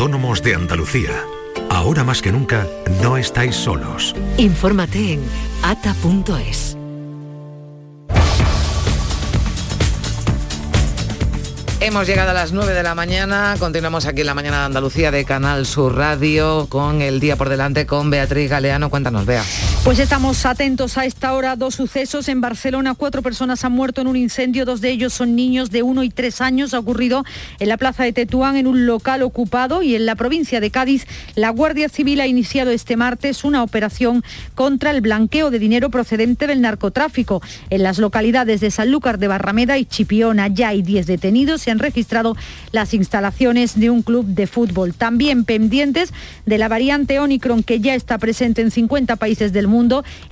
Autónomos de Andalucía. Ahora más que nunca, no estáis solos. Infórmate en ata.es. Hemos llegado a las 9 de la mañana, continuamos aquí en la mañana de Andalucía de Canal Sur Radio con el día por delante con Beatriz Galeano. Cuéntanos, Bea. Pues estamos atentos a esta hora. Dos sucesos en Barcelona. Cuatro personas han muerto en un incendio. Dos de ellos son niños de uno y tres años. Ha ocurrido en la plaza de Tetuán, en un local ocupado. Y en la provincia de Cádiz, la Guardia Civil ha iniciado este martes una operación contra el blanqueo de dinero procedente del narcotráfico. En las localidades de Sanlúcar de Barrameda y Chipiona ya hay 10 detenidos han registrado las instalaciones de un club de fútbol. También pendientes de la variante Omicron que ya está presente en 50 países del mundo.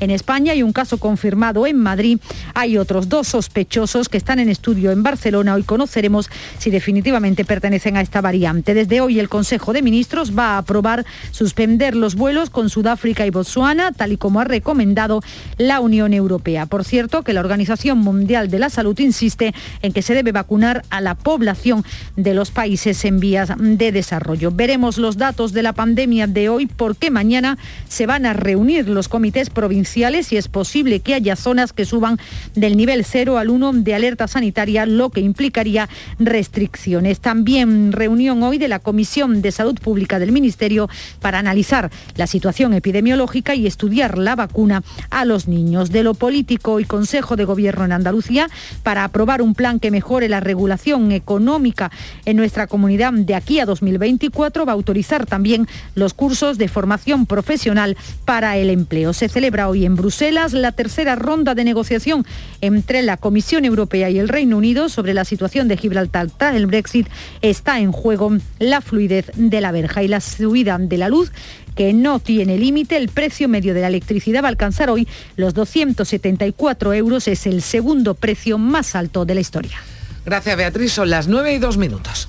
En España hay un caso confirmado en Madrid. Hay otros dos sospechosos que están en estudio en Barcelona. Hoy conoceremos si definitivamente pertenecen a esta variante. Desde hoy el Consejo de Ministros va a aprobar suspender los vuelos con Sudáfrica y Botsuana, tal y como ha recomendado la Unión Europea. Por cierto, que la Organización Mundial de la Salud insiste en que se debe vacunar a la población de los países en vías de desarrollo. Veremos los datos de la pandemia de hoy porque mañana se van a reunir los comités provinciales y es posible que haya zonas que suban del nivel 0 al 1 de alerta sanitaria, lo que implicaría restricciones. También reunión hoy de la Comisión de Salud Pública del Ministerio para analizar la situación epidemiológica y estudiar la vacuna a los niños. De lo político y Consejo de Gobierno en Andalucía para aprobar un plan que mejore la regulación económica en nuestra comunidad de aquí a 2024 va a autorizar también los cursos de formación profesional para el empleo. Se celebra hoy en Bruselas la tercera ronda de negociación entre la Comisión Europea y el Reino Unido sobre la situación de Gibraltar tras el Brexit. Está en juego la fluidez de la verja y la subida de la luz que no tiene límite. El precio medio de la electricidad va a alcanzar hoy los 274 euros. Es el segundo precio más alto de la historia. Gracias Beatriz, son las 9 y 2 minutos.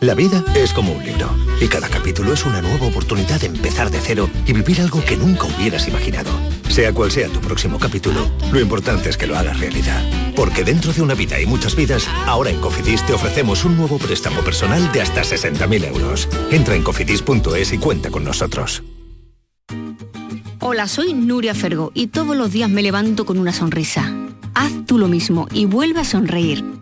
La vida es como un libro y cada capítulo es una nueva oportunidad de empezar de cero y vivir algo que nunca hubieras imaginado. Sea cual sea tu próximo capítulo, lo importante es que lo hagas realidad. Porque dentro de una vida y muchas vidas, ahora en Cofidis te ofrecemos un nuevo préstamo personal de hasta 60.000 euros. Entra en cofidis.es y cuenta con nosotros. Hola, soy Nuria Fergo y todos los días me levanto con una sonrisa. Haz tú lo mismo y vuelve a sonreír.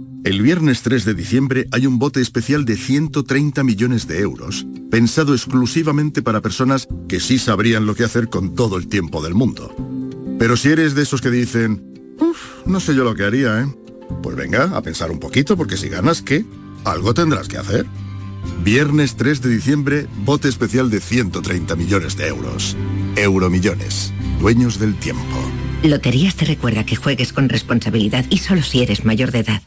El viernes 3 de diciembre hay un bote especial de 130 millones de euros, pensado exclusivamente para personas que sí sabrían lo que hacer con todo el tiempo del mundo. Pero si eres de esos que dicen, uff, no sé yo lo que haría, ¿eh? Pues venga, a pensar un poquito, porque si ganas, ¿qué? Algo tendrás que hacer. Viernes 3 de diciembre, bote especial de 130 millones de euros. Euromillones, dueños del tiempo. Loterías te recuerda que juegues con responsabilidad y solo si eres mayor de edad.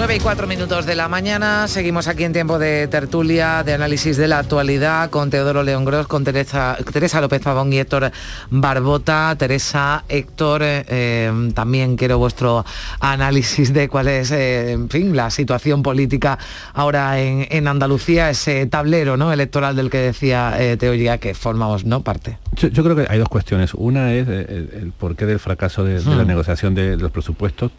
9 y 4 minutos de la mañana, seguimos aquí en tiempo de tertulia, de análisis de la actualidad con Teodoro León Gros, con Teresa, Teresa López Pavón y Héctor Barbota. Teresa, Héctor, eh, también quiero vuestro análisis de cuál es, eh, en fin, la situación política ahora en, Andalucía, ese tablero ¿no? electoral del que decía eh, Teoría que formamos ¿no? parte. Yo, creo que hay dos cuestiones. Una es el, porqué del fracaso de, de la Hmm. negociación de los presupuestos.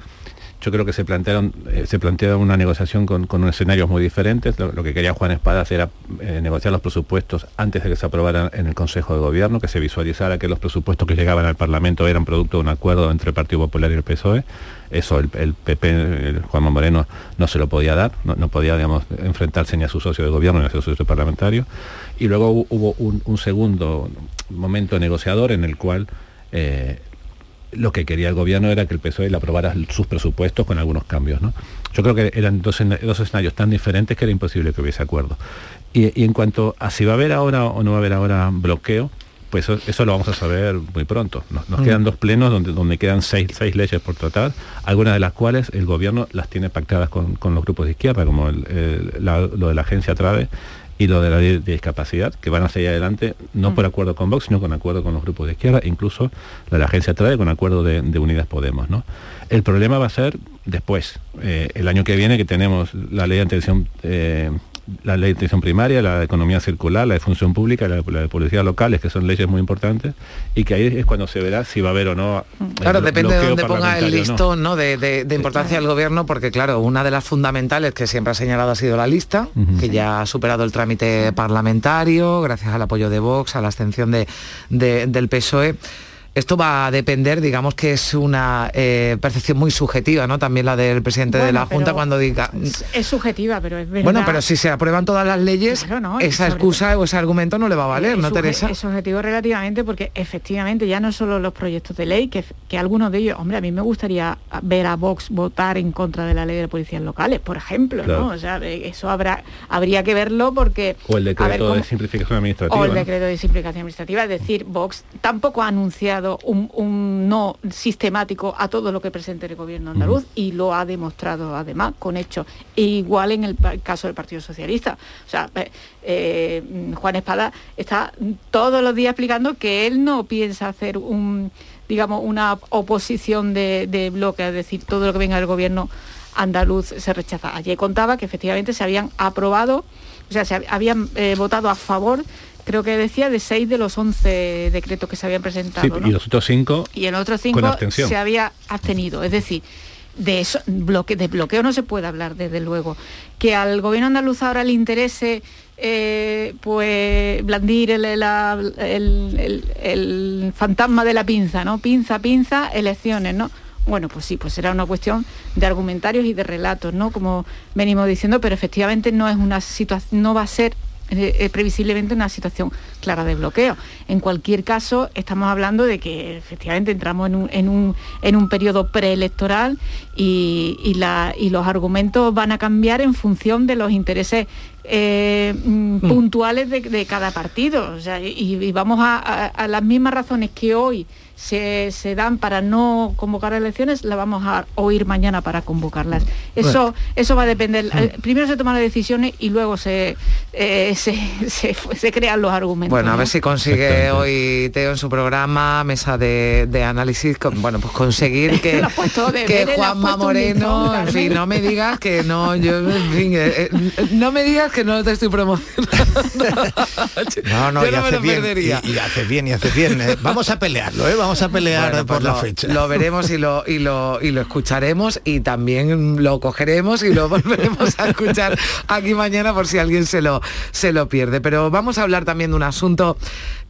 Yo creo que se plantearon, eh, se plantea una negociación con, con escenarios muy diferentes. Lo, que quería Juan Espadas era eh, negociar los presupuestos antes de que se aprobaran en el Consejo de Gobierno, que se visualizara que los presupuestos que llegaban al Parlamento eran producto de un acuerdo entre el Partido Popular y el PSOE. Eso el, PP, el Juan Moreno, no se lo podía dar, no, no podía digamos, enfrentarse ni a su socio de gobierno ni a su socio parlamentario. Y luego hu- hubo un, un segundo momento negociador en el cual eh, lo que quería el gobierno era que el PSOE le aprobara sus presupuestos con algunos cambios. ¿no? Yo creo que eran dos, dos escenarios tan diferentes que era imposible que hubiese acuerdo. Y, en cuanto a si va a haber ahora o no va a haber ahora bloqueo, pues eso, lo vamos a saber muy pronto. Nos, mm. quedan dos plenos donde, donde quedan seis, seis, leyes por tratar, algunas de las cuales el gobierno las tiene pactadas con, los grupos de izquierda, como lo de la agencia Trade y lo de la ley de discapacidad, que van a seguir adelante, no mm. por acuerdo con Vox, sino con acuerdo con los grupos de izquierda, incluso la de la agencia Trade con acuerdo de, Unidas Podemos. ¿no? El problema va a ser después, eh, el año que viene, que tenemos la ley de atención eh, la ley de atención primaria, la de economía circular, la de función pública, la de, policía locales, que son leyes muy importantes, y que ahí es cuando se verá si va a haber o no. Claro, depende de dónde ponga el listón ¿no? de, importancia del gobierno, porque claro, una de las fundamentales que siempre ha señalado ha sido la lista, que ya ha superado el trámite parlamentario, gracias al apoyo de Vox, a la abstención de, del PSOE. Esto va a depender, digamos que es una eh, percepción muy subjetiva, ¿no? También la del presidente de la Junta cuando diga... Es, subjetiva, pero es verdad. Bueno, pero si se aprueban todas las leyes, esa excusa o ese argumento no le va a valer, ¿no, Teresa? Es subjetivo relativamente porque efectivamente ya no solo los proyectos de ley, que, que algunos de ellos, hombre, a mí me gustaría ver a Vox votar en contra de la ley de policías locales, por ejemplo, ¿no? O sea, eso habrá, habría que verlo porque... O el decreto de simplificación administrativa. O el decreto de simplificación administrativa, es decir, Vox tampoco ha anunciado un, no sistemático a todo lo que presente el gobierno andaluz y lo ha demostrado además con hechos. E igual en el caso del Partido Socialista. O sea, eh, eh, Juan Espada está todos los días explicando que él no piensa hacer un digamos una oposición de, bloque, es decir, todo lo que venga del gobierno andaluz se rechaza. Ayer contaba que efectivamente se habían aprobado, o sea, se habían eh, votado a favor creo que decía de seis de los 11 decretos que se habían presentado. Y los otros cinco. Y el otro cinco se había abstenido. Es decir, de eso, bloque, de bloqueo no se puede hablar, desde luego. Que al gobierno andaluz ahora le interese eh, pues blandir el, el, fantasma de la pinza, ¿no? Pinza, pinza, elecciones, ¿no? Bueno, pues sí, pues será una cuestión de argumentarios y de relatos, ¿no? Como venimos diciendo, pero efectivamente no es una situación, no va a ser eh, eh, previsiblemente una situación clara de bloqueo. En cualquier caso, estamos hablando de que efectivamente entramos en un, en un, en un periodo preelectoral y, y, los argumentos van a cambiar en función de los intereses eh, mm, mm. puntuales de, cada partido. y, vamos a las mismas razones que hoy se, dan para no convocar elecciones, la vamos a oír mañana para convocarlas. Eso, eso va a depender. Primero se toman las decisiones y luego se, eh, se, crean los argumentos. Bueno, a ver si consigue hoy Teo en su programa, mesa de, análisis, bueno, pues conseguir que, que Juanma Moreno, en fin, no me digas que no, yo, en fin, eh, eh, no me digas que no te estoy promocionando. no, no, y, hace bien, y, hace bien, y hace bien. Vamos a pelearlo, ¿eh? Vamos a pelear por pues la fecha. Lo veremos y lo, y, lo, y lo escucharemos y también lo cogeremos y lo volveremos a escuchar aquí mañana por si alguien se lo, se lo pierde. Pero vamos a hablar también de un asunto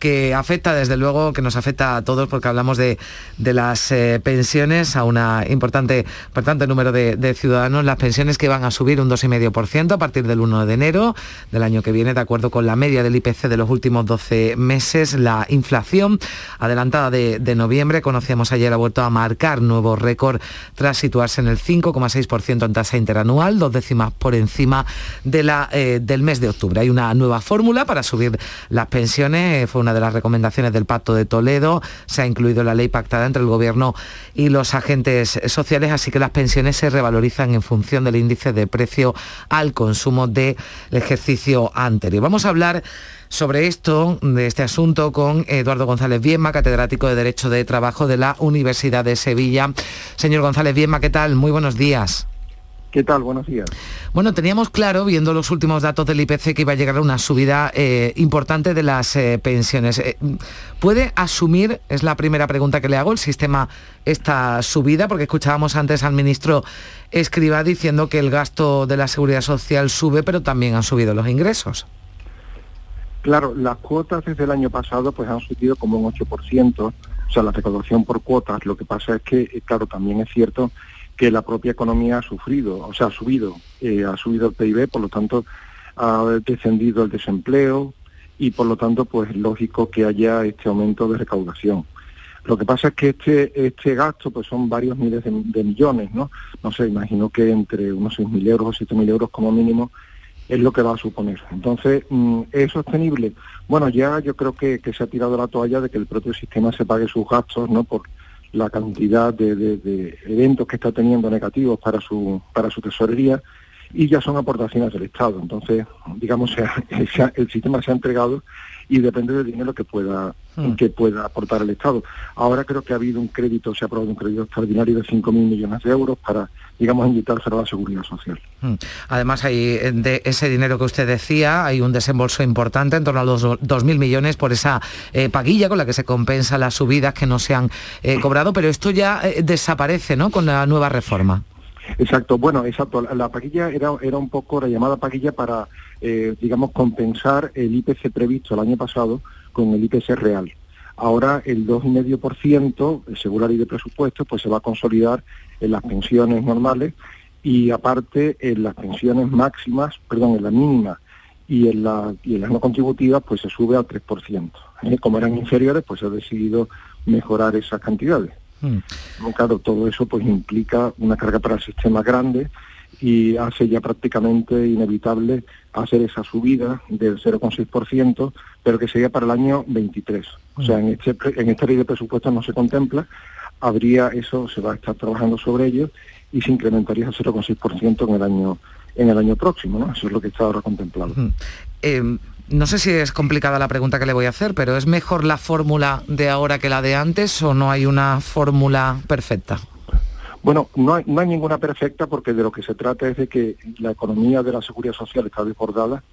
que afecta, desde luego, que nos afecta a todos porque hablamos de, las eh, pensiones a un importante, importante número de, ciudadanos, las pensiones que van a subir un 2,5% a partir del 1 de enero del año que viene, de acuerdo con la media del IPC de los últimos 12 meses. La inflación adelantada de, noviembre, conocíamos ayer, ha vuelto a marcar nuevo récord tras situarse en el 5,6% en tasa interanual, dos décimas por encima de la, eh, del mes de octubre. Hay una nueva fórmula para subir las pensiones, fue una de las recomendaciones del Pacto de Toledo. Se ha incluido la ley pactada entre el Gobierno y los agentes sociales, así que las pensiones se revalorizan en función del índice de precio al consumo del ejercicio anterior. Vamos a hablar sobre esto, de este asunto, con Eduardo González Bienma, catedrático de Derecho de Trabajo de la Universidad de Sevilla. Señor González Bienma, ¿qué tal? Muy buenos días. ¿Qué tal? Buenos días. Bueno, teníamos claro, viendo los últimos datos del IPC, que iba a llegar a una subida eh, importante de las eh, pensiones. Eh, ¿Puede asumir, es la primera pregunta que le hago, el sistema esta subida? Porque escuchábamos antes al ministro Escriba diciendo que el gasto de la seguridad social sube, pero también han subido los ingresos. Claro, las cuotas desde el año pasado pues han subido como un 8%, o sea, la recaudación por cuotas. Lo que pasa es que, claro, también es cierto que la propia economía ha sufrido, o sea, ha subido, eh, ha subido el PIB, por lo tanto ha descendido el desempleo y por lo tanto pues es lógico que haya este aumento de recaudación. Lo que pasa es que este, este gasto pues son varios miles de, millones, ¿no? No sé, imagino que entre unos 6.000 euros o 7.000 euros como mínimo es lo que va a suponer. Entonces, mm, ¿es sostenible? Bueno, ya yo creo que, se ha tirado la toalla de que el propio sistema se pague sus gastos, ¿no? Por la cantidad de, eventos que está teniendo negativos para su, para su tesorería y ya son aportaciones del Estado. Entonces, digamos, el sistema se ha entregado y depende del dinero que pueda hmm. que pueda aportar el Estado. Ahora creo que ha habido un crédito, se ha aprobado un crédito extraordinario de 5.000 millones de euros para, digamos, inyectárselo a la seguridad social. Hmm. Además, hay de ese dinero que usted decía, hay un desembolso importante, en torno a los 2.000 millones por esa eh, paguilla con la que se compensa las subidas que no se han eh, cobrado, pero esto ya eh, desaparece, ¿no?, con la nueva reforma. Exacto, bueno, exacto. La paquilla era, era un poco la llamada paquilla para, eh, digamos, compensar el IPC previsto el año pasado con el IPC real. Ahora el 2,5%, según la ley de presupuestos, pues se va a consolidar en las pensiones normales y aparte en las pensiones máximas, perdón, en la mínima y en, la, y en las no contributivas, pues se sube al 3%. ¿Eh? Como eran inferiores, pues se ha decidido mejorar esas cantidades. Mm. Claro, todo eso pues implica una carga para el sistema grande y hace ya prácticamente inevitable hacer esa subida del 0,6%, pero que sería para el año 23. O sea, en, este, en esta ley de presupuestos no se contempla, habría eso, se va a estar trabajando sobre ello y se incrementaría el 0,6% en el año en el año próximo, ¿no? Eso es lo que está ahora contemplado. Em, no sé si es complicada la pregunta que le voy a hacer, pero ¿es mejor la fórmula de ahora que la de antes o no hay una fórmula perfecta? Bueno, no hay, ninguna perfecta porque de lo que se trata es de que la economía de la seguridad social está desbordada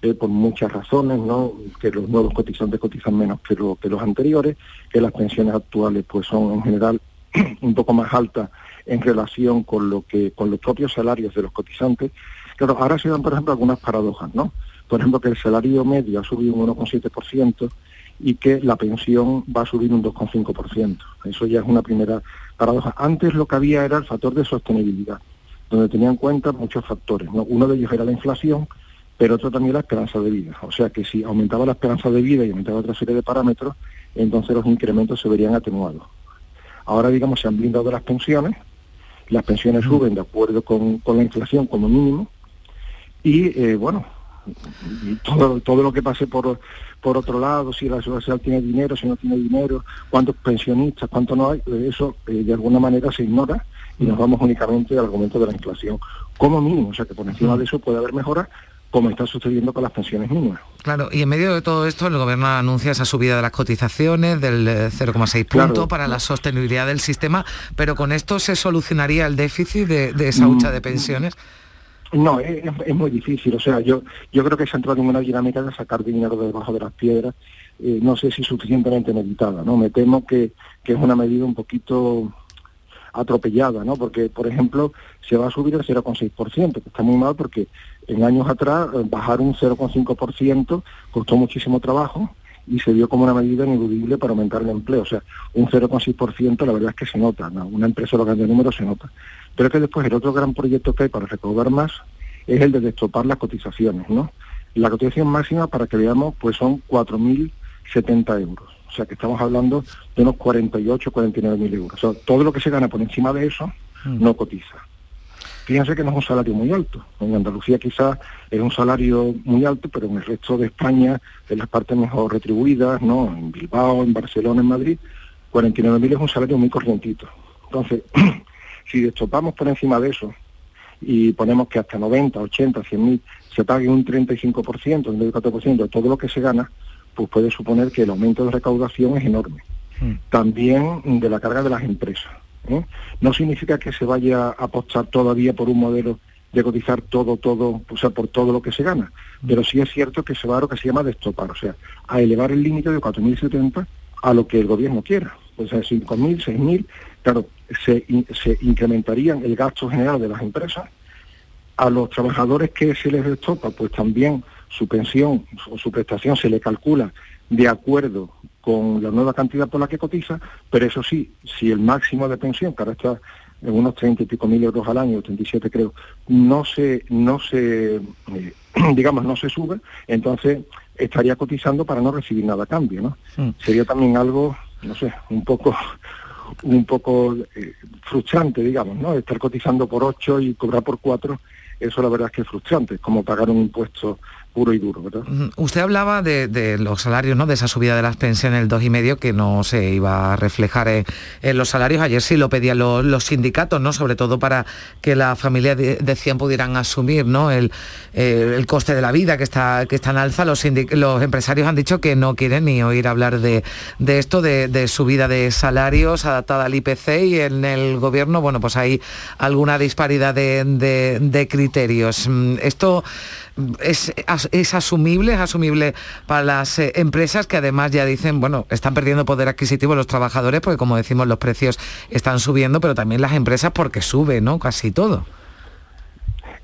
eh, por muchas razones, ¿no? Que los nuevos cotizantes cotizan menos que, que los anteriores, que las pensiones actuales pues son en general un poco más altas en relación con lo que con los propios salarios de los cotizantes. Claro, ahora se dan, por ejemplo, algunas paradojas, ¿no? por ejemplo, que el salario medio ha subido un 1,7% y que la pensión va a subir un 2,5%. Eso ya es una primera paradoja. Antes lo que había era el factor de sostenibilidad, donde tenía en cuenta muchos factores. Uno de ellos era la inflación, pero otro también la esperanza de vida. O sea que si aumentaba la esperanza de vida y aumentaba otra serie de parámetros, entonces los incrementos se verían atenuados. Ahora, digamos, se han blindado las pensiones, las pensiones suben de acuerdo con, la inflación como mínimo, y eh, bueno, todo, todo lo que pase por, por otro lado, si la sociedad tiene dinero, si no tiene dinero, cuántos pensionistas, cuánto no hay, eso eh, de alguna manera se ignora y nos vamos únicamente al argumento de la inflación. Como mínimo, o sea que por encima de eso puede haber mejoras, como está sucediendo con las pensiones mínimas. Claro, y en medio de todo esto el gobierno anuncia esa subida de las cotizaciones del 0,6 eh, punto para la sostenibilidad del sistema, pero con esto se solucionaría el déficit de, de esa hucha de mm, pensiones. No, es, muy difícil. O sea, yo, yo creo que se ha entrado en una dinámica de sacar dinero de debajo de las piedras. Eh, no sé si suficientemente meditada, ¿no? Me temo que, es una medida un poquito atropellada, ¿no? Porque, por ejemplo, se va a subir el 0,6%, que está muy mal porque en años atrás eh, bajar un 0,5% costó muchísimo trabajo y se vio como una medida ineludible para aumentar el empleo. O sea, un 0,6% la verdad es que se nota, ¿no? Una empresa lo de números se nota. Pero es que después el otro gran proyecto que hay para recaudar más es el de destopar las cotizaciones, ¿no? La cotización máxima, para que veamos, pues son 4.070 euros. O sea que estamos hablando de unos 48, 49 mil euros. O sea, todo lo que se gana por encima de eso mm. no cotiza. Fíjense que no es un salario muy alto. En Andalucía quizás es un salario muy alto, pero en el resto de España, en las partes mejor retribuidas, ¿no? En Bilbao, en Barcelona, en Madrid, 49.000 es un salario muy corrientito. Entonces, si destopamos por encima de eso y ponemos que hasta 90, 80, 100.000 se pague un 35%, un 24% de todo lo que se gana, pues puede suponer que el aumento de recaudación es enorme. Hmm. También de la carga de las empresas. ¿Eh? No significa que se vaya a apostar todavía por un modelo de cotizar todo, todo, o sea, por todo lo que se gana. Hmm. Pero sí es cierto que se va a lo que se llama destopar, o sea, a elevar el límite de 4.070 a lo que el gobierno quiera. O sea, 5.000, 6.000, claro, se, se incrementarían el gasto general de las empresas. A los trabajadores que se les destopa, pues también su pensión o su prestación se le calcula de acuerdo con la nueva cantidad por la que cotiza, pero eso sí, si el máximo de pensión, que ahora está en unos 30 y pico mil euros al año, 37 creo, no se, no se, eh, digamos, no se sube, entonces estaría cotizando para no recibir nada a cambio, ¿no? Mm. Sería también algo no sé, un poco un poco eh, frustrante, digamos, ¿no? Estar cotizando por 8 y cobrar por 4, eso la verdad es que es frustrante, como pagar un impuesto puro y duro, ¿verdad? Usted hablaba de, los salarios, ¿no? De esa subida de las pensiones el dos y medio que no se iba a reflejar en, los salarios. Ayer sí lo pedían los, sindicatos, ¿no? Sobre todo para que las familias decían pudieran asumir, ¿no? El, el, coste de la vida que está que está en alza. Los, empresarios han dicho que no quieren ni oír hablar de, esto, de, subida de salarios adaptada al IPC y en el gobierno, bueno, pues hay alguna disparidad de criterios. Mm, esto es, es asumible, es asumible para las eh, empresas que además ya dicen, bueno, están perdiendo poder adquisitivo los trabajadores porque como decimos los precios están subiendo, pero también las empresas porque sube, ¿no? Casi todo.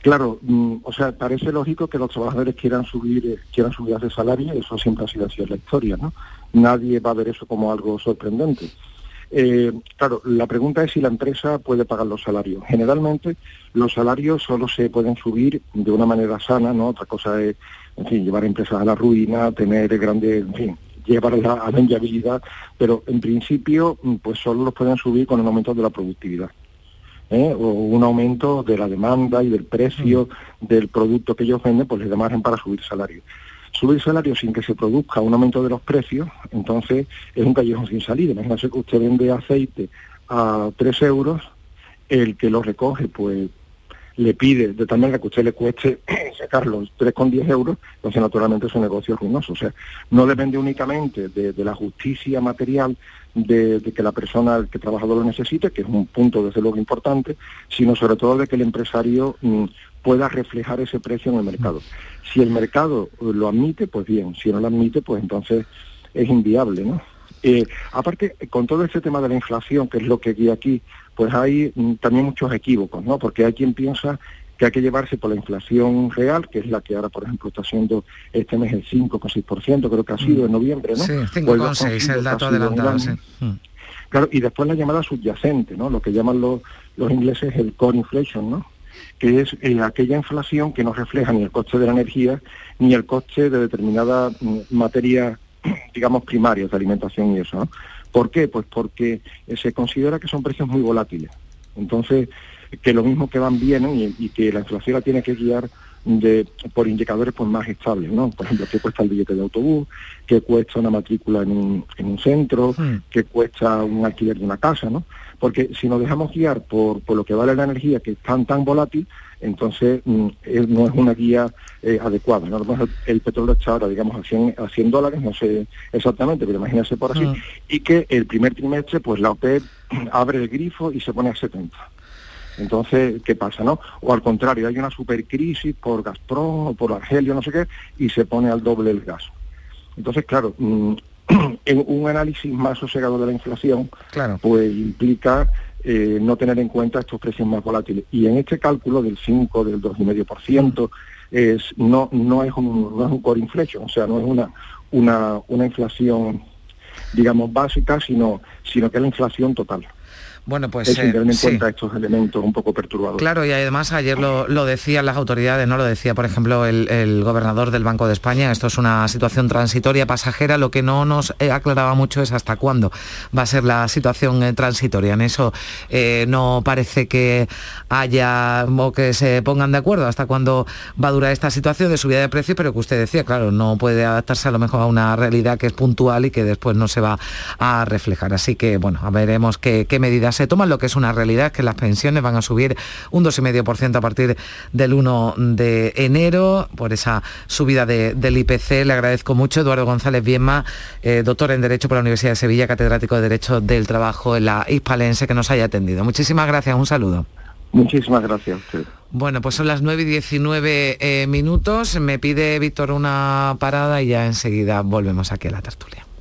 Claro, mm, o sea, parece lógico que los trabajadores quieran subir, eh, quieran subir de salario, eso siempre ha sido así en la historia, ¿no? Nadie va a ver eso como algo sorprendente. Eh, claro, la pregunta es si la empresa puede pagar los salarios. Generalmente los salarios solo se pueden subir de una manera sana, ¿no? Otra cosa es, en fin, llevar empresas a la ruina, tener grandes, en fin, llevarlas a la inviabilidad, pero en principio mm, pues solo los pueden subir con un aumento de la productividad. ¿eh? o un aumento de la demanda y del precio mm. del producto que ellos venden, pues les margen para subir salarios subir salario sin que se produzca un aumento de los precios, entonces es un callejón sin salida. Imagínese que usted vende aceite a 3 euros, el que lo recoge, pues le pide de tal manera que usted le cueste sacarlo 3,10 euros, entonces naturalmente es un negocio ruinoso. O sea, no depende únicamente de, la justicia material de, que la persona, que trabajador lo necesite, que es un punto desde luego importante, sino sobre todo de que el empresario mm, pueda reflejar ese precio en el mercado. Si el mercado lo admite, pues bien, si no lo admite, pues entonces es inviable, ¿no? Eh, aparte, con todo este tema de la inflación, que es lo que guía aquí, pues hay mm, también muchos equívocos, ¿no? Porque hay quien piensa que hay que llevarse por la inflación real, que es la que ahora, por ejemplo, está haciendo este mes el 5,6%, creo que ha sido en noviembre, ¿no? Sí, 5,6 el dato adelantado, sí. Mm. Claro, y después la llamada subyacente, ¿no? Lo que llaman los, los ingleses el core inflation, ¿no? Que es eh, aquella inflación que no refleja ni el coste de la energía ni el coste de determinadas mm, materias, digamos, primarias de alimentación y eso. ¿no? ¿Por qué? Pues porque eh, se considera que son precios muy volátiles. Entonces, que lo mismo que van vienen y, que la inflación la tiene que guiar de, por indicadores pues, más estables, ¿no? Por ejemplo, qué cuesta el billete de autobús, qué cuesta una matrícula en un, en un centro, hmm. qué cuesta un alquiler de una casa, ¿no? Porque si nos dejamos guiar por, lo que vale la energía, que es tan, tan volátil, entonces mm, no es una guía eh, adecuada. ¿no? El, petróleo está ahora, digamos, a 100, a 100 dólares, no sé exactamente, pero imagínense por así, mm. y que el primer trimestre, pues la OPEP abre el grifo y se pone a 70. Entonces, ¿qué pasa, no? O al contrario, hay una supercrisis por Gazprom o por Argelio, no sé qué, y se pone al doble el gas. Entonces, claro, mm, en un análisis más sosegado de la inflación, pues implica eh, no tener en cuenta estos precios más volátiles. Y en este cálculo del 5, del 2,5%, es, no, no, es un, no es un core inflation, o sea, no es una, una, una inflación, digamos, básica, sino, sino que es la inflación total. Bueno, pues... Es eh, en cuenta estos elementos un poco perturbadores. Claro, y además ayer lo, decían las autoridades, ¿no? Lo decía, por ejemplo, el, gobernador del Banco de España, esto es una situación transitoria, pasajera, lo que no nos eh, aclaraba mucho es hasta cuándo va a ser la situación eh, transitoria. En eso no parece que haya o que se pongan de acuerdo hasta cuándo va a durar esta situación de subida de precios, pero que usted decía, claro, no puede adaptarse a lo mejor a una realidad que es puntual y que después no se va a reflejar. Así que, bueno, veremos qué medidas se toman. Lo que es una realidad que las pensiones van a subir un 2,5% a partir del 1 de enero por esa subida del IPC. Le agradezco mucho, Eduardo González Bienma, eh, doctor en Derecho por la Universidad de Sevilla, catedrático de Derecho del Trabajo en la Hispalense, que nos haya atendido. Muchísimas gracias, un saludo. Muchísimas gracias. Bueno, pues son las 9 y 19 eh, minutos. Me pide Víctor una parada y ya enseguida volvemos aquí a la tertulia.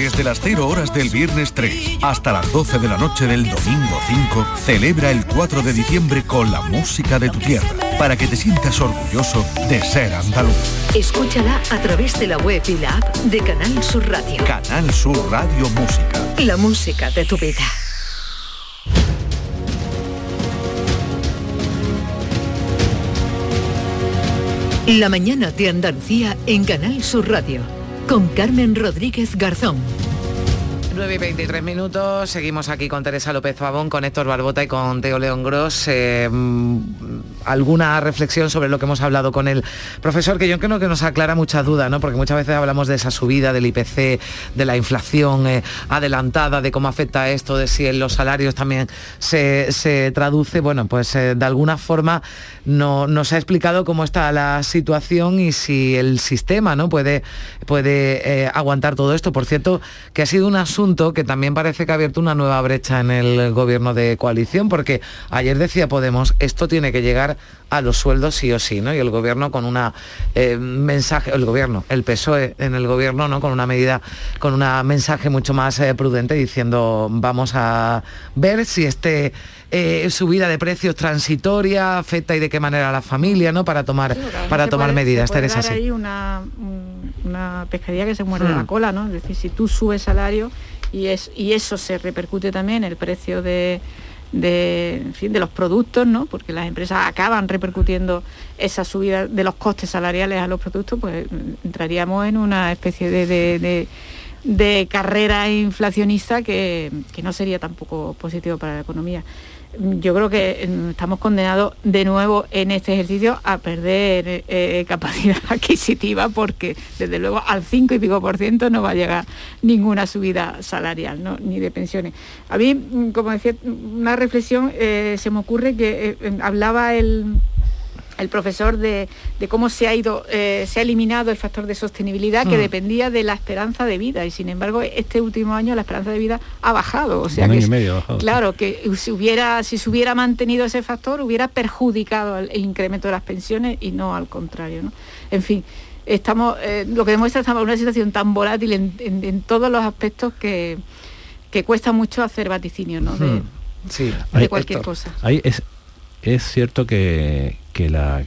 Desde las 0 horas del viernes 3 hasta las 12 de la noche del domingo 5, celebra el 4 de diciembre con la música de tu tierra, para que te sientas orgulloso de ser andaluz. Escúchala a través de la web y la app de Canal Sur Radio. Canal Sur Radio Música. La música de tu vida. La mañana de Andalucía en Canal Sur Radio con Carmen Rodríguez Garzón. 9 y 23 minutos, seguimos aquí con Teresa López Pavón, con Héctor Barbota y con Teo León Gross. Eh, alguna reflexión sobre lo que hemos hablado con el profesor, que yo creo que nos aclara muchas dudas, ¿no? porque muchas veces hablamos de esa subida del IPC, de la inflación eh, adelantada, de cómo afecta esto, de si en los salarios también se, traduce. Bueno, pues eh, de alguna forma no, nos ha explicado cómo está la situación y si el sistema ¿no? puede, puede aguantar todo esto. Por cierto, que ha sido un asunto que también parece que ha abierto una nueva brecha en el gobierno de coalición, porque ayer decía Podemos, esto tiene que llegar a los sueldos sí o sí, ¿no? Y el gobierno con una eh, mensaje, el gobierno, el PSOE en el gobierno, ¿no? Con una medida, con un mensaje mucho más eh, prudente diciendo vamos a ver si este eh, subida de precios transitoria afecta y de qué manera a la familia, ¿no? Para tomar, para tomar medidas. Teresa, hay una, una pescadilla que se muerde la hmm. cola, ¿no? Es decir, si tú subes salario y, es, y eso se repercute también en el precio de, de, fin, de los productos, ¿no? porque las empresas acaban repercutiendo esa subida de los costes salariales a los productos, pues entraríamos en una especie de, de, carrera inflacionista que, que, no sería tampoco positivo para la economía yo creo que mm, estamos condenados de nuevo en este ejercicio a perder eh, eh, capacidad adquisitiva porque desde luego al 5 y pico por ciento no va a llegar ninguna subida salarial ni de pensiones. A mí, mm, como decía, una reflexión eh, se me ocurre que hablaba el el profesor de, cómo se ha ido, eh, se ha eliminado el factor de sostenibilidad que hmm. dependía de la esperanza de vida y sin embargo este último año la esperanza de vida ha bajado. O sea que, claro, que si hubiera, si se hubiera mantenido ese factor hubiera perjudicado el, incremento de las pensiones y no al contrario. En fin, estamos, eh, lo que demuestra estamos en una situación tan volátil en, todos los aspectos que, que, cuesta mucho hacer vaticinio ¿no? de, hmm. sí. de cualquier cosa. Ahí es, es cierto que, que la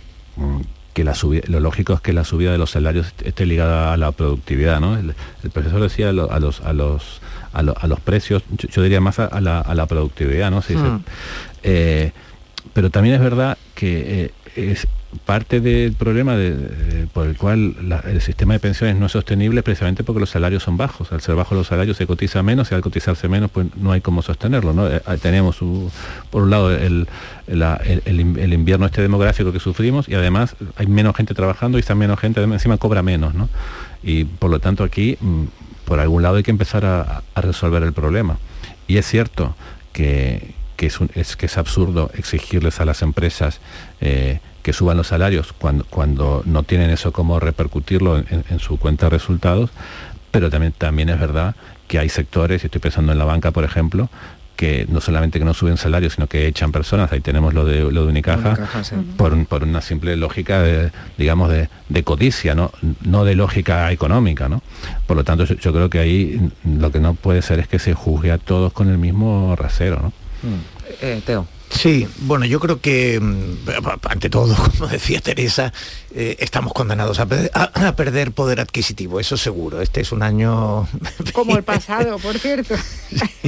que la subida, lo lógico es que la subida de los salarios esté ligada a la productividad, ¿no? El, profesor decía a, los a los a los a, los precios, yo, diría más a, la, a, la, productividad, ¿no? Hmm. Eh, pero también es verdad que eh, es, parte del problema por el cual el sistema de pensiones no es sostenible precisamente porque los salarios son bajos. Al ser bajos los salarios se cotiza menos y al cotizarse menos pues no hay cómo sostenerlo. ¿no? Eh, tenemos por un lado el, invierno este demográfico que sufrimos y además hay menos gente trabajando y está menos gente, encima cobra menos. ¿no? Y por lo tanto aquí mm, por algún lado hay que empezar a, resolver el problema. Y es cierto que, es, es, que es absurdo exigirles a las empresas eh, que suban los salarios cuando, cuando no tienen eso como repercutirlo en, su cuenta de resultados, pero también, también es verdad que hay sectores, y estoy pensando en la banca, por ejemplo, que no solamente que no suben salarios, sino que echan personas, ahí tenemos lo de, lo de Unicaja, por, por, una simple lógica, de, digamos, de, codicia, ¿no? no de lógica económica. ¿no? Por lo tanto, yo, creo que ahí lo que no puede ser es que se juzgue a todos con el mismo rasero. ¿no? Mm. Eh, Teo. Sí, bueno, yo creo que, mm, ante todo, como decía Teresa, eh, estamos condenados a, perder poder adquisitivo, eso seguro. Este es un año... Como el pasado, por cierto.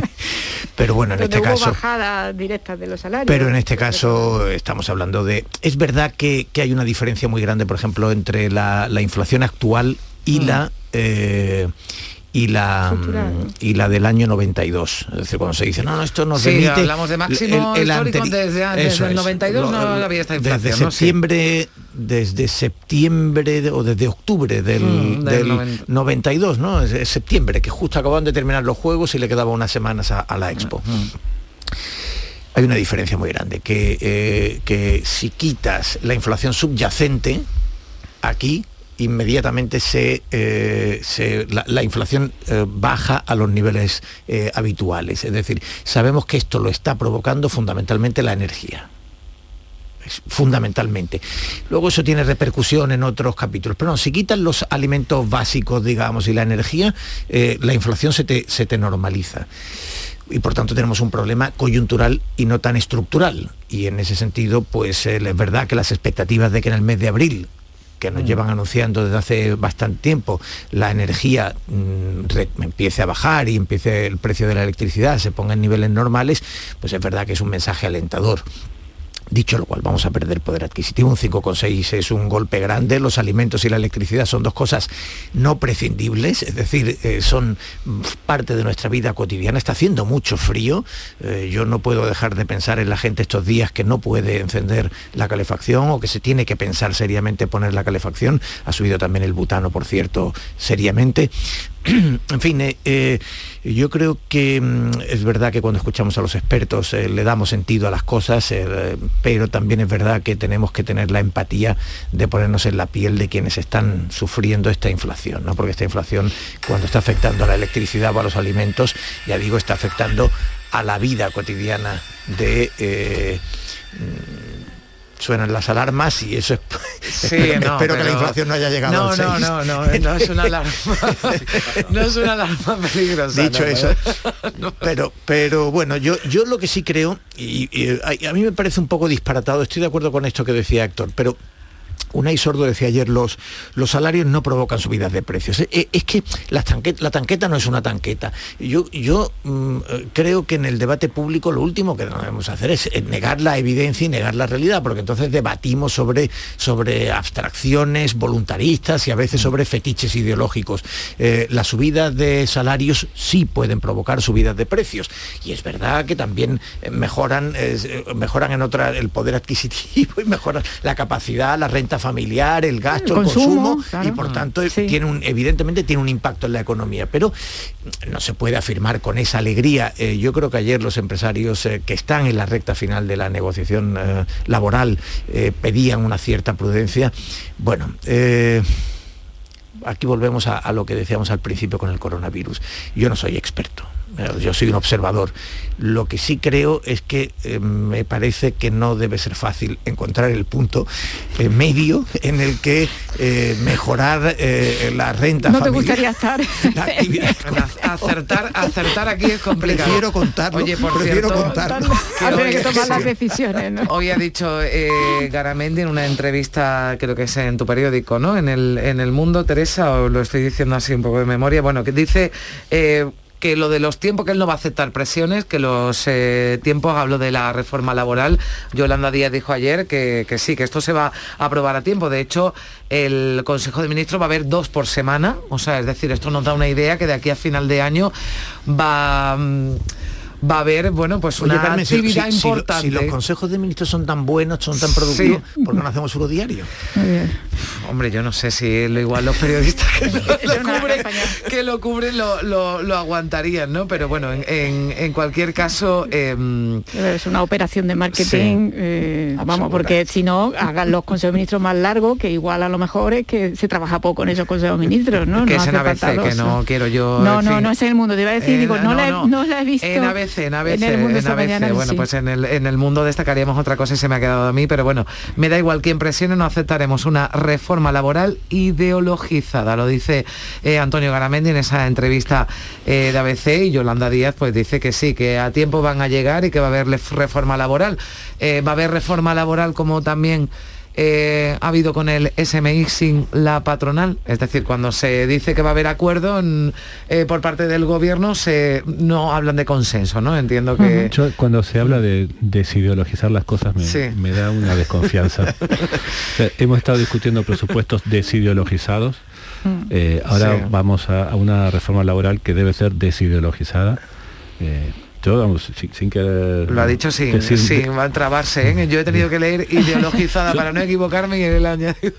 Pero bueno, en este caso... bajada directa de los salarios. Pero en este caso estamos hablando de... Es verdad que, hay una diferencia muy grande, por ejemplo, entre la, inflación actual y mm. la... Eh, y la, y la del año 92. Es decir, cuando se dice, no, no, esto nos sí, hablamos de máximo el, histórico desde, el 92 no había esta inflación. Desde septiembre, desde septiembre o desde octubre del, mm, 92, ¿no? Es, septiembre, que justo acababan de terminar los juegos y le quedaba unas semanas a, la expo. Hay una diferencia muy grande, que, eh, que si quitas la inflación subyacente, aquí inmediatamente se, eh, la, inflación eh, baja a los niveles eh, habituales. Es decir, sabemos que esto lo está provocando fundamentalmente la energía. fundamentalmente. Luego eso tiene repercusión en otros capítulos. Pero no, si quitan los alimentos básicos, digamos, y la energía, la inflación se te, se te normaliza y por tanto tenemos un problema coyuntural y no tan estructural. Y en ese sentido, pues es verdad que las expectativas de que en el mes de abril que nos mm. llevan anunciando desde hace bastante tiempo, la energía mm, empiece a bajar y empiece el precio de la electricidad, se ponga en niveles normales, pues es verdad que es un mensaje alentador. Dicho lo cual, vamos a perder poder adquisitivo. Un 5,6 es un golpe grande. Los alimentos y la electricidad son dos cosas no prescindibles, es decir, eh, son parte de nuestra vida cotidiana. Está haciendo mucho frío. Eh, yo no puedo dejar de pensar en la gente estos días que no puede encender la calefacción o que se tiene que pensar seriamente poner la calefacción. Ha subido también el butano, por cierto, seriamente. en fin, eh, yo creo que mm, es verdad que cuando escuchamos a los expertos eh, le damos sentido a las cosas, pero también es verdad que tenemos que tener la empatía de ponernos en la piel de quienes están sufriendo esta inflación, ¿no? porque esta inflación cuando está afectando a la electricidad o a los alimentos, ya digo, está afectando a la vida cotidiana de suenan las alarmas y eso es sí, espero, que la inflación no haya llegado no, al 6. No, no, no, no es una alarma. no es una alarma peligrosa. Dicho eso. Pero, pero bueno, yo, yo lo que sí creo, y, a, a mí me parece un poco disparatado, estoy de acuerdo con esto que decía Héctor, pero Unai Sordo decía ayer, los, los salarios no provocan subidas de precios. Eh, es, que la tanqueta, la tanqueta, no es una tanqueta. Yo, yo mm, creo que en el debate público lo último que debemos hacer es negar la evidencia y negar la realidad, porque entonces debatimos sobre, sobre abstracciones voluntaristas y a veces sobre fetiches ideológicos. Eh, las subidas de salarios sí pueden provocar subidas de precios. Y es verdad que también mejoran, mejoran en otra el poder adquisitivo y mejoran la capacidad, la renta familiar, el gasto, el, consumo, y por tanto tiene un, evidentemente tiene un impacto en la economía, pero no se puede afirmar con esa alegría. Eh, yo creo que ayer los empresarios eh, que están en la recta final de la negociación eh, laboral pedían una cierta prudencia. Bueno, aquí volvemos a lo que decíamos al principio con el coronavirus. Yo no soy experto yo soy un observador. Lo que sí creo es que eh, me parece que no debe ser fácil encontrar el punto eh, medio en el que eh, mejorar eh, la renta No te familiar. gustaría estar. acertar, acertar aquí es complicado. Prefiero contarlo, Oye, por prefiero cierto, contarlo. que hoy- que tomar sí. las decisiones, ¿no? Hoy ha dicho eh, Garamendi en una entrevista, creo que es en tu periódico, ¿no? En el, en el Mundo, Teresa, o lo estoy diciendo así un poco de memoria, bueno, que dice eh, que lo de los tiempos, que él no va a aceptar presiones, que los eh, tiempos, hablo de la reforma laboral, Yolanda Díaz dijo ayer que, que sí, que esto se va a aprobar a tiempo. De hecho, el Consejo de Ministros va a haber dos por semana, o sea, es decir, esto nos da una idea que de aquí a final de año va... mm, Va a haber, bueno, pues Oye, una Carmen, actividad si- si- importante. Si, los consejos de ministros son tan buenos, son tan productivos, ¿por qué no hacemos uno diario? Hombre, yo no sé si lo igual los periodistas que lo, lo cubren, que lo, cubren lo, lo- lo aguantarían, ¿no? Pero bueno, en, en- en cualquier caso... em, Es una operación de marketing, eh, vamos, porque si no, hagan los consejos de ministros más largos, que igual a lo mejor es que se trabaja poco en esos consejos de ministros, ¿no? que No es en ABC, que no quiero yo... No, no, fin. no es en el mundo, te iba a decir, En- digo, no, la, he- no. no la he visto. En ABC, en ABC, en el mundo en ABC. mañana, Bueno, sí. pues en el, en el mundo destacaríamos otra cosa y se me ha quedado a mí, pero bueno, me da igual quién presione, no aceptaremos una reforma laboral ideologizada, lo dice eh, Antonio Garamendi en esa entrevista eh, de ABC y Yolanda Díaz pues dice que sí, que a tiempo van a llegar y que va a haber reforma laboral. Eh, va a haber reforma laboral como también eh, ha habido con el SMI sin la patronal, es decir, cuando se dice que va a haber acuerdo en- eh, por parte del gobierno, se no hablan de consenso, ¿no? Entiendo que Yo, cuando se habla de desideologizar las cosas me, Sí. me da una desconfianza. O sea, hemos estado discutiendo presupuestos desideologizados. Eh, ahora Sí. vamos a, a una reforma laboral que debe ser desideologizada. Vamos, sin, sin querer... lo ha dicho sin, decir- sin trabarse, ¿eh? Yo he tenido que leer ideologizada para no equivocarme y él añadido.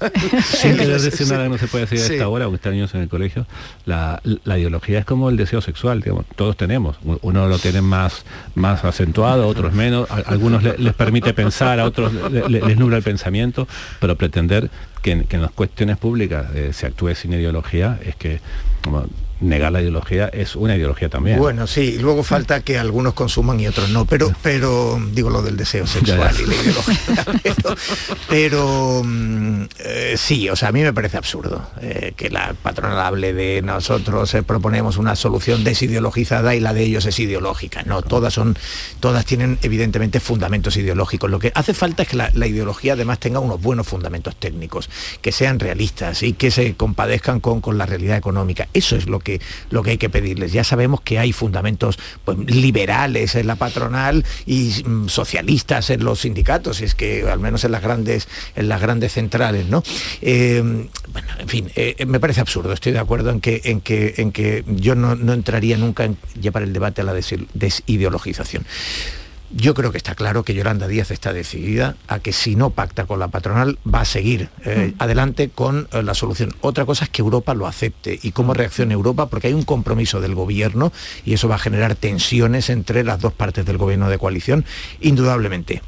sin querer decir nada que no se puede decir a Sí. esta hora, aunque están niños en el colegio, la, la ideología es como el deseo sexual, digamos, todos tenemos. Uno lo tiene más, más acentuado, otros menos, a, algunos le- les permite pensar, a otros le- le- les nubla el pensamiento, pero pretender que, en- que en las cuestiones públicas eh, se actúe sin ideología es que como, negar la ideología es una ideología también. Bueno, sí, y luego falta que algunos consuman y otros no, pero, pero digo lo del deseo sexual y la ideología, pero, pero, mm, eh, sí, o sea, a mí me parece absurdo eh, que la patronal hable de nosotros eh, proponemos una solución desideologizada y la de ellos es ideológica. No, todas son, todas tienen evidentemente fundamentos ideológicos. Lo que hace falta es que la, la ideología además tenga unos buenos fundamentos técnicos, que sean realistas y que se compadezcan con, con la realidad económica. Eso es lo que, lo que hay que pedirles. Ya sabemos que hay fundamentos pues, liberales en la patronal y mm, socialistas en los sindicatos, es que al menos en las grandes, en las grandes centrales, ¿no? Eh, bueno, en fin, eh, me parece absurdo. Estoy de acuerdo en que, en que, en que yo no, no entraría nunca en llevar el debate a la des- desideologización. Yo creo que está claro que Yolanda Díaz está decidida a que si no pacta con la patronal va a seguir eh, adelante con eh, la solución. Otra cosa es que Europa lo acepte y cómo reaccione Europa, porque hay un compromiso del gobierno y eso va a generar tensiones entre las dos partes del gobierno de coalición, indudablemente.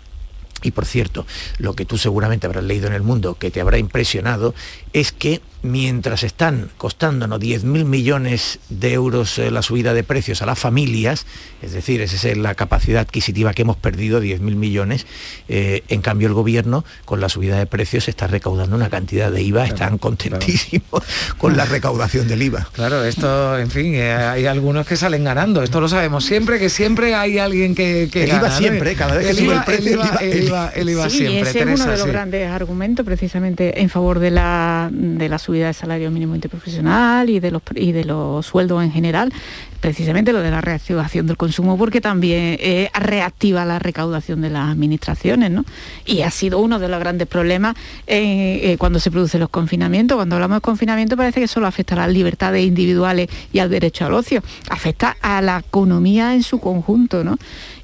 Y por cierto, lo que tú seguramente habrás leído en el mundo, que te habrá impresionado, es que mientras están costándonos 10.000 millones de euros eh, la subida de precios a las familias, es decir, esa es la capacidad adquisitiva que hemos perdido, 10.000 millones, eh, en cambio el gobierno con la subida de precios está recaudando una cantidad de IVA, están contentísimos con la recaudación del IVA. Claro, esto, en fin, eh, hay algunos que salen ganando. Esto lo sabemos siempre, que siempre hay alguien que, que El IVA gana, ¿no? siempre, cada vez que sube el precio, el IVA, el IVA- el IVA, el IVA Sí, siempre. ese es uno de los sí. grandes argumentos precisamente en favor de la, de la subida del salario mínimo interprofesional y de los y de los sueldos en general, precisamente lo de la reactivación del consumo, porque también eh, reactiva la recaudación de las administraciones, ¿no? Y ha sido uno de los grandes problemas eh, eh, cuando se producen los confinamientos. Cuando hablamos de confinamiento parece que solo afecta a las libertades individuales y al derecho al ocio, afecta a la economía en su conjunto, ¿no?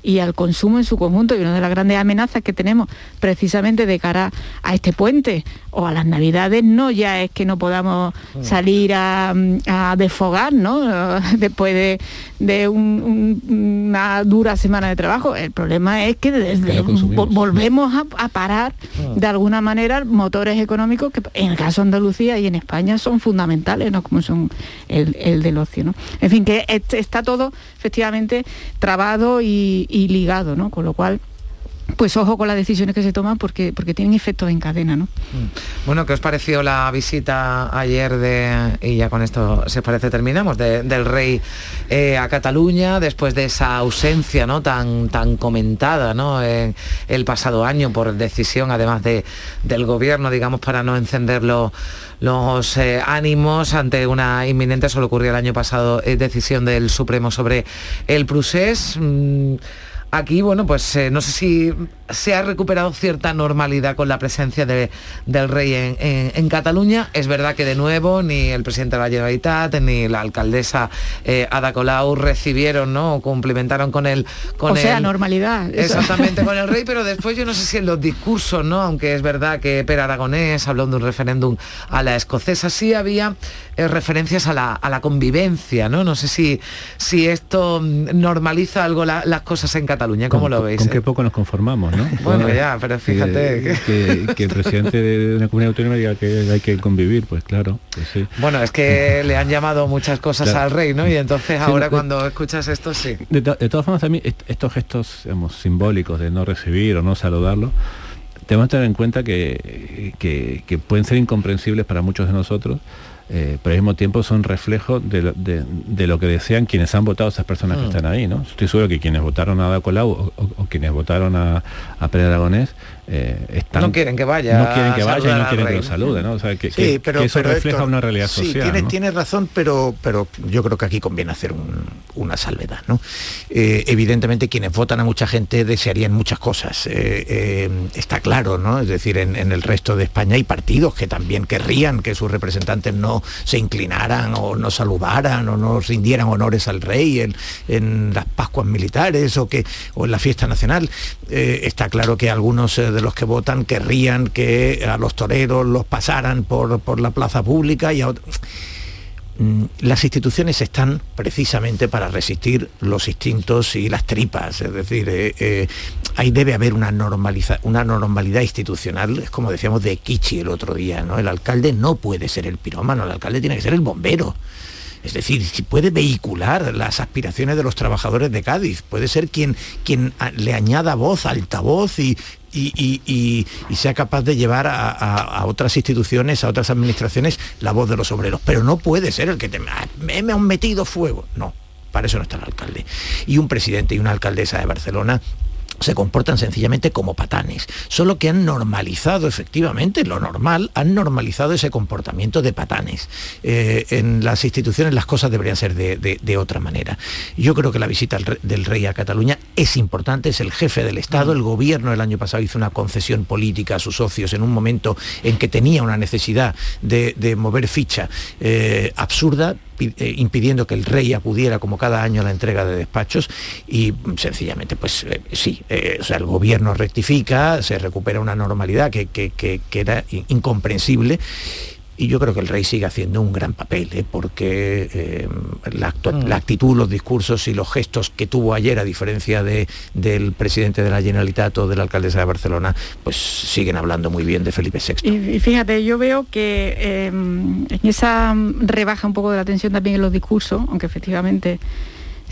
y al consumo en su conjunto y una de las grandes amenazas que tenemos precisamente de cara a este puente o a las navidades no ya es que no podamos salir a, a desfogar ¿no? después de, de un- un- una dura semana de trabajo el problema es que desde- vo- volvemos a, a parar de alguna manera motores económicos que en el caso de Andalucía y en España son fundamentales ¿no? como son el, el del ocio ¿no? en fin que est- está todo efectivamente trabado y, y ligado, ¿no? Con lo cual pues ojo con las decisiones que se toman porque, porque tienen efectos en cadena. ¿no? Mm. Bueno, ¿qué os pareció la visita ayer de, y ya con esto se parece terminamos, del rey eh, a Cataluña después de esa ausencia ¿no? tan, tan comentada ¿no? En el pasado año por decisión además de, del gobierno, digamos, para no encender los, eh, ánimos ante una inminente, solo ocurrió el año pasado, eh, decisión del Supremo sobre el Prusés. Mm, aquí, bueno, pues no sé si se ha recuperado cierta normalidad con la presencia del rey en, Cataluña. Es verdad que de nuevo ni el presidente de la Generalitat ni la alcaldesa eh, Ada Colau recibieron, ¿no? O cumplimentaron con él. Con o sea, normalidad. Exactamente con el rey, pero después yo no sé si en los discursos, ¿no? Aunque es verdad que Per Aragonés habló de un referéndum a la escocesa, sí había eh, referencias a la, convivencia, ¿no? No sé si, si esto normaliza algo las cosas en Cataluña, ¿cómo lo veis? Con qué poco nos conformamos. Bueno, ya, pero fíjate que, el presidente de una comunidad autónoma diga que hay que convivir, pues claro. Pues bueno, es que le han llamado muchas cosas al rey, ¿no? Y entonces ahora cuando escuchas esto, sí. De, todas formas, a mí estos gestos digamos, simbólicos de no recibir o no saludarlo, tenemos que tener en cuenta que, que pueden ser incomprensibles para muchos de nosotros, eh, pero al mismo tiempo son reflejo de, lo que desean quienes han votado esas personas que mm. están ahí, ¿no? Estoy seguro que quienes votaron a Ada Colau o, quienes votaron a, a Pérez Aragonés eh, están, no quieren que vaya no quieren que vaya y no quieren que lo salude ¿no? o sea, que, sí, pero, eso refleja una realidad social sí, tiene, razón pero pero yo creo que aquí conviene hacer una salvedad ¿no? Eh, evidentemente quienes votan a mucha gente desearían muchas cosas está claro ¿no? es decir en, en el resto de España hay partidos que también querrían que sus representantes no se inclinaran o no saludaran o no rindieran honores al rey en, las Pascuas militares o, que, o en la fiesta nacional. Eh, está claro que algunos eh, de los que votan querrían que a los toreros los pasaran por, por la plaza pública y a otros Mm, las instituciones están precisamente para resistir los instintos y las tripas, es decir, eh, eh, ahí debe haber una, una normalidad institucional, es como decíamos de Kichi el otro día, ¿no? El alcalde no puede ser el pirómano, el alcalde tiene que ser el bombero. Es decir, si puede vehicular las aspiraciones de los trabajadores de Cádiz, puede ser quien, quien le añada voz, altavoz y, y, sea capaz de llevar a, otras instituciones, a otras administraciones, la voz de los obreros. Pero no puede ser el que te, me, me han metido fuego. No, para eso no está el alcalde. Y un presidente y una alcaldesa de Barcelona se comportan sencillamente como patanes, solo que han normalizado efectivamente lo normal, han normalizado ese comportamiento de patanes. Eh, en las instituciones las cosas deberían ser de, otra manera. Yo creo que la visita del rey a Cataluña es importante, es el jefe del Estado, el gobierno el año pasado hizo una concesión política a sus socios en un momento en que tenía una necesidad de, mover ficha eh, absurda, impidiendo que el rey acudiera como cada año a la entrega de despachos y sencillamente pues eh, sí, eh, o sea, el gobierno rectifica, se recupera una normalidad que, que era incomprensible y yo creo que el rey sigue haciendo un gran papel, ¿eh? porque eh, mm. la, actitud, los discursos y los gestos que tuvo ayer, a diferencia de, del presidente de la Generalitat o de la alcaldesa de Barcelona, pues siguen hablando muy bien de Felipe VI. Y, fíjate, yo veo que em, en esa rebaja un poco de la tensión también en los discursos, aunque efectivamente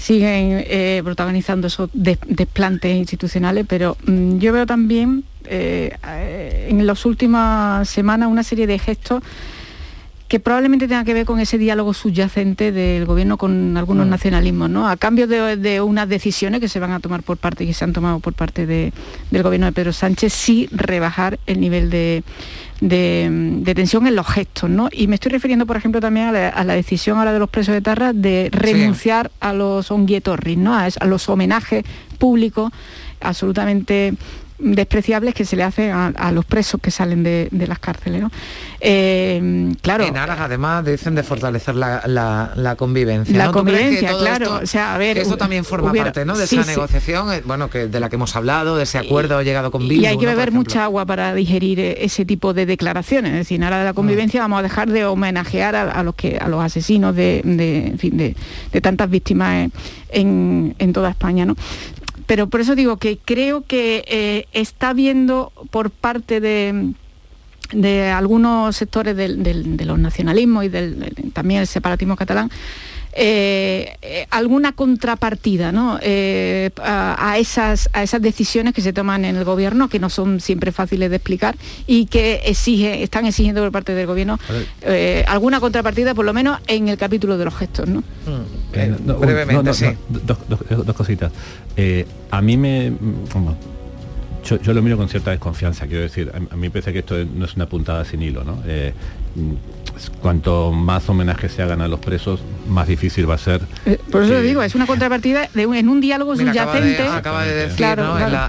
siguen eh, protagonizando esos desplantes institucionales, pero mm, yo veo también en las últimas semanas una serie de gestos que probablemente tenga que ver con ese diálogo subyacente del gobierno con algunos mm. nacionalismos, ¿no? A cambio de, unas decisiones que se van a tomar por parte, y que se han tomado por parte del gobierno de Pedro Sánchez, sí rebajar el nivel de, tensión en los gestos, ¿no? Y me estoy refiriendo, por ejemplo, también a la, decisión ahora de los presos de Tarra de renunciar a los onguietorris, ¿no? a los homenajes públicos absolutamente despreciables que se le hacen a, los presos que salen de, las cárceles. Eh, claro. En aras, además, dicen de fortalecer la, convivencia. La convivencia, claro. o sea, a ver, eso también forma parte ¿no? de esa negociación, eh, bueno, que de la que hemos hablado, de ese acuerdo llegado con Bildu. Y hay que beber mucha agua para digerir eh, ese tipo de declaraciones. Es decir, en aras de la convivencia mm. vamos a dejar de homenajear a, los que a los asesinos de, de, tantas víctimas en, en toda España. ¿no? Pero por eso digo que creo que eh, está viendo por parte de, algunos sectores de los nacionalismos y del, también el separatismo catalán, eh, eh, alguna contrapartida ¿no? Eh, a, esas, a esas decisiones que se toman en el gobierno, que no son siempre fáciles de explicar y que exige, están exigiendo por parte del gobierno alguna contrapartida, por lo menos en el capítulo de los gestos. ¿no? brevemente, sí. Dos, cositas. a mí me... yo, lo miro con cierta desconfianza, quiero decir, a, mí me parece que esto no es una puntada sin hilo, ¿no? Cuanto más homenajes se hagan a los presos, más difícil va a ser. Eh, por eso lo digo, es una contrapartida de en un diálogo subyacente. Acaba de, decir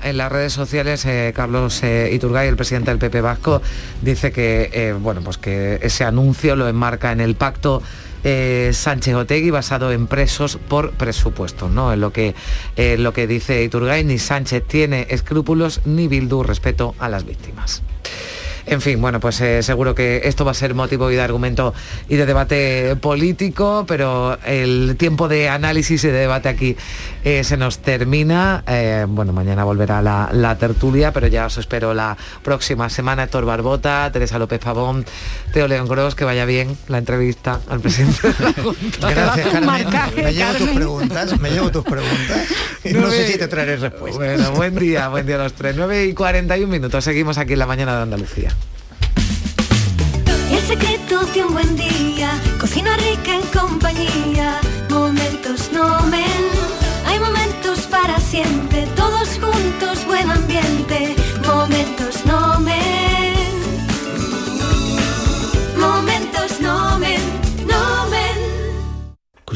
En, las redes sociales eh, Carlos eh, Iturgay, el presidente del PP Vasco, dice que bueno pues que ese anuncio lo enmarca en el pacto Sánchez Otegui basado en presos por presupuesto, ¿no? En lo que, lo que dice Iturgay, ni Sánchez tiene escrúpulos ni Bildu respeto a las víctimas. En fin, bueno, pues eh, seguro que esto va a ser motivo y de argumento y de debate político, pero el tiempo de análisis y de debate aquí eh, se nos termina. Eh, bueno, mañana volverá la, tertulia, pero ya os espero la próxima semana. Héctor Barbota, Teresa López Pavón, Teo León Gros, que vaya bien la entrevista al presidente de la Junta. Gracias, Carmen. me llevo tus preguntas, me llevo tus preguntas. Y no sé si te traeré respuesta. Bueno, buen día, buen día a los tres. 9 y 41 minutos. Seguimos aquí en la mañana de Andalucía secreto de un buen día, cocina rica en compañía, momentos no men. Hay momentos para siempre, todos juntos, buen ambiente, momentos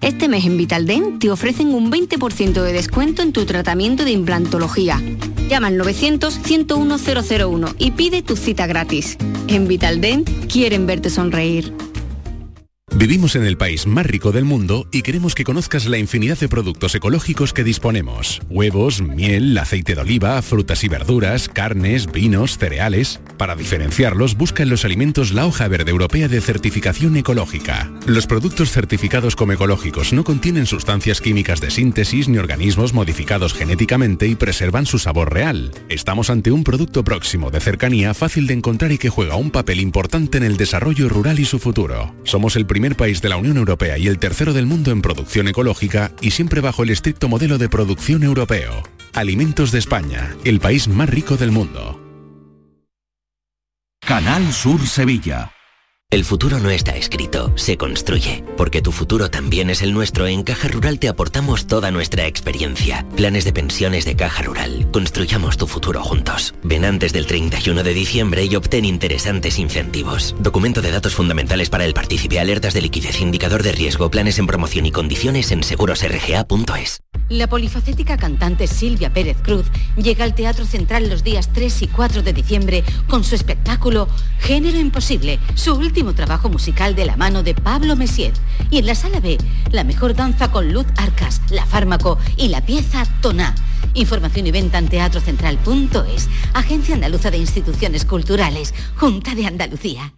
Este mes en Vitaldent te ofrecen un 20% de descuento en tu tratamiento de implantología. Llama al 900-101-001 y pide tu cita gratis. En Vitaldent quieren verte sonreír. Vivimos en el país más rico del mundo y queremos que conozcas la infinidad de productos ecológicos que disponemos. Huevos, miel, aceite de oliva, frutas y verduras, carnes, vinos, cereales. Para diferenciarlos, busca en los alimentos la hoja verde europea de certificación ecológica. Los productos certificados como ecológicos no contienen sustancias químicas de síntesis ni organismos modificados genéticamente y preservan su sabor real. Estamos ante un producto próximo, de cercanía, fácil de encontrar y que juega un papel importante en el desarrollo rural y su futuro. Somos el primer país de la Unión Europea y el tercero del mundo en producción ecológica y siempre bajo el estricto modelo de producción europeo. Alimentos de España, el país más rico del mundo. Canal Sur Sevilla. El futuro no está escrito, se construye. Porque tu futuro también es el nuestro, en Caja Rural te aportamos toda nuestra experiencia. Planes de pensiones de Caja Rural. Construyamos tu futuro juntos. Ven antes del 31 de diciembre y obtén interesantes incentivos. Documento de datos fundamentales para el partícipe, alertas de liquidez, indicador de riesgo, planes en promoción y condiciones en segurosrga.es. La polifacética cantante Silvia Pérez Cruz llega al Teatro Central los días 3 y 4 de diciembre con su espectáculo Género Imposible, su último trabajo musical de la mano de Pablo Messier. Y en la sala B, la mejor danza con Luz Arcas, La Fármaco y la pieza Toná. Información y venta en teatrocentral.es, Agencia Andaluza de Instituciones Culturales, Junta de Andalucía.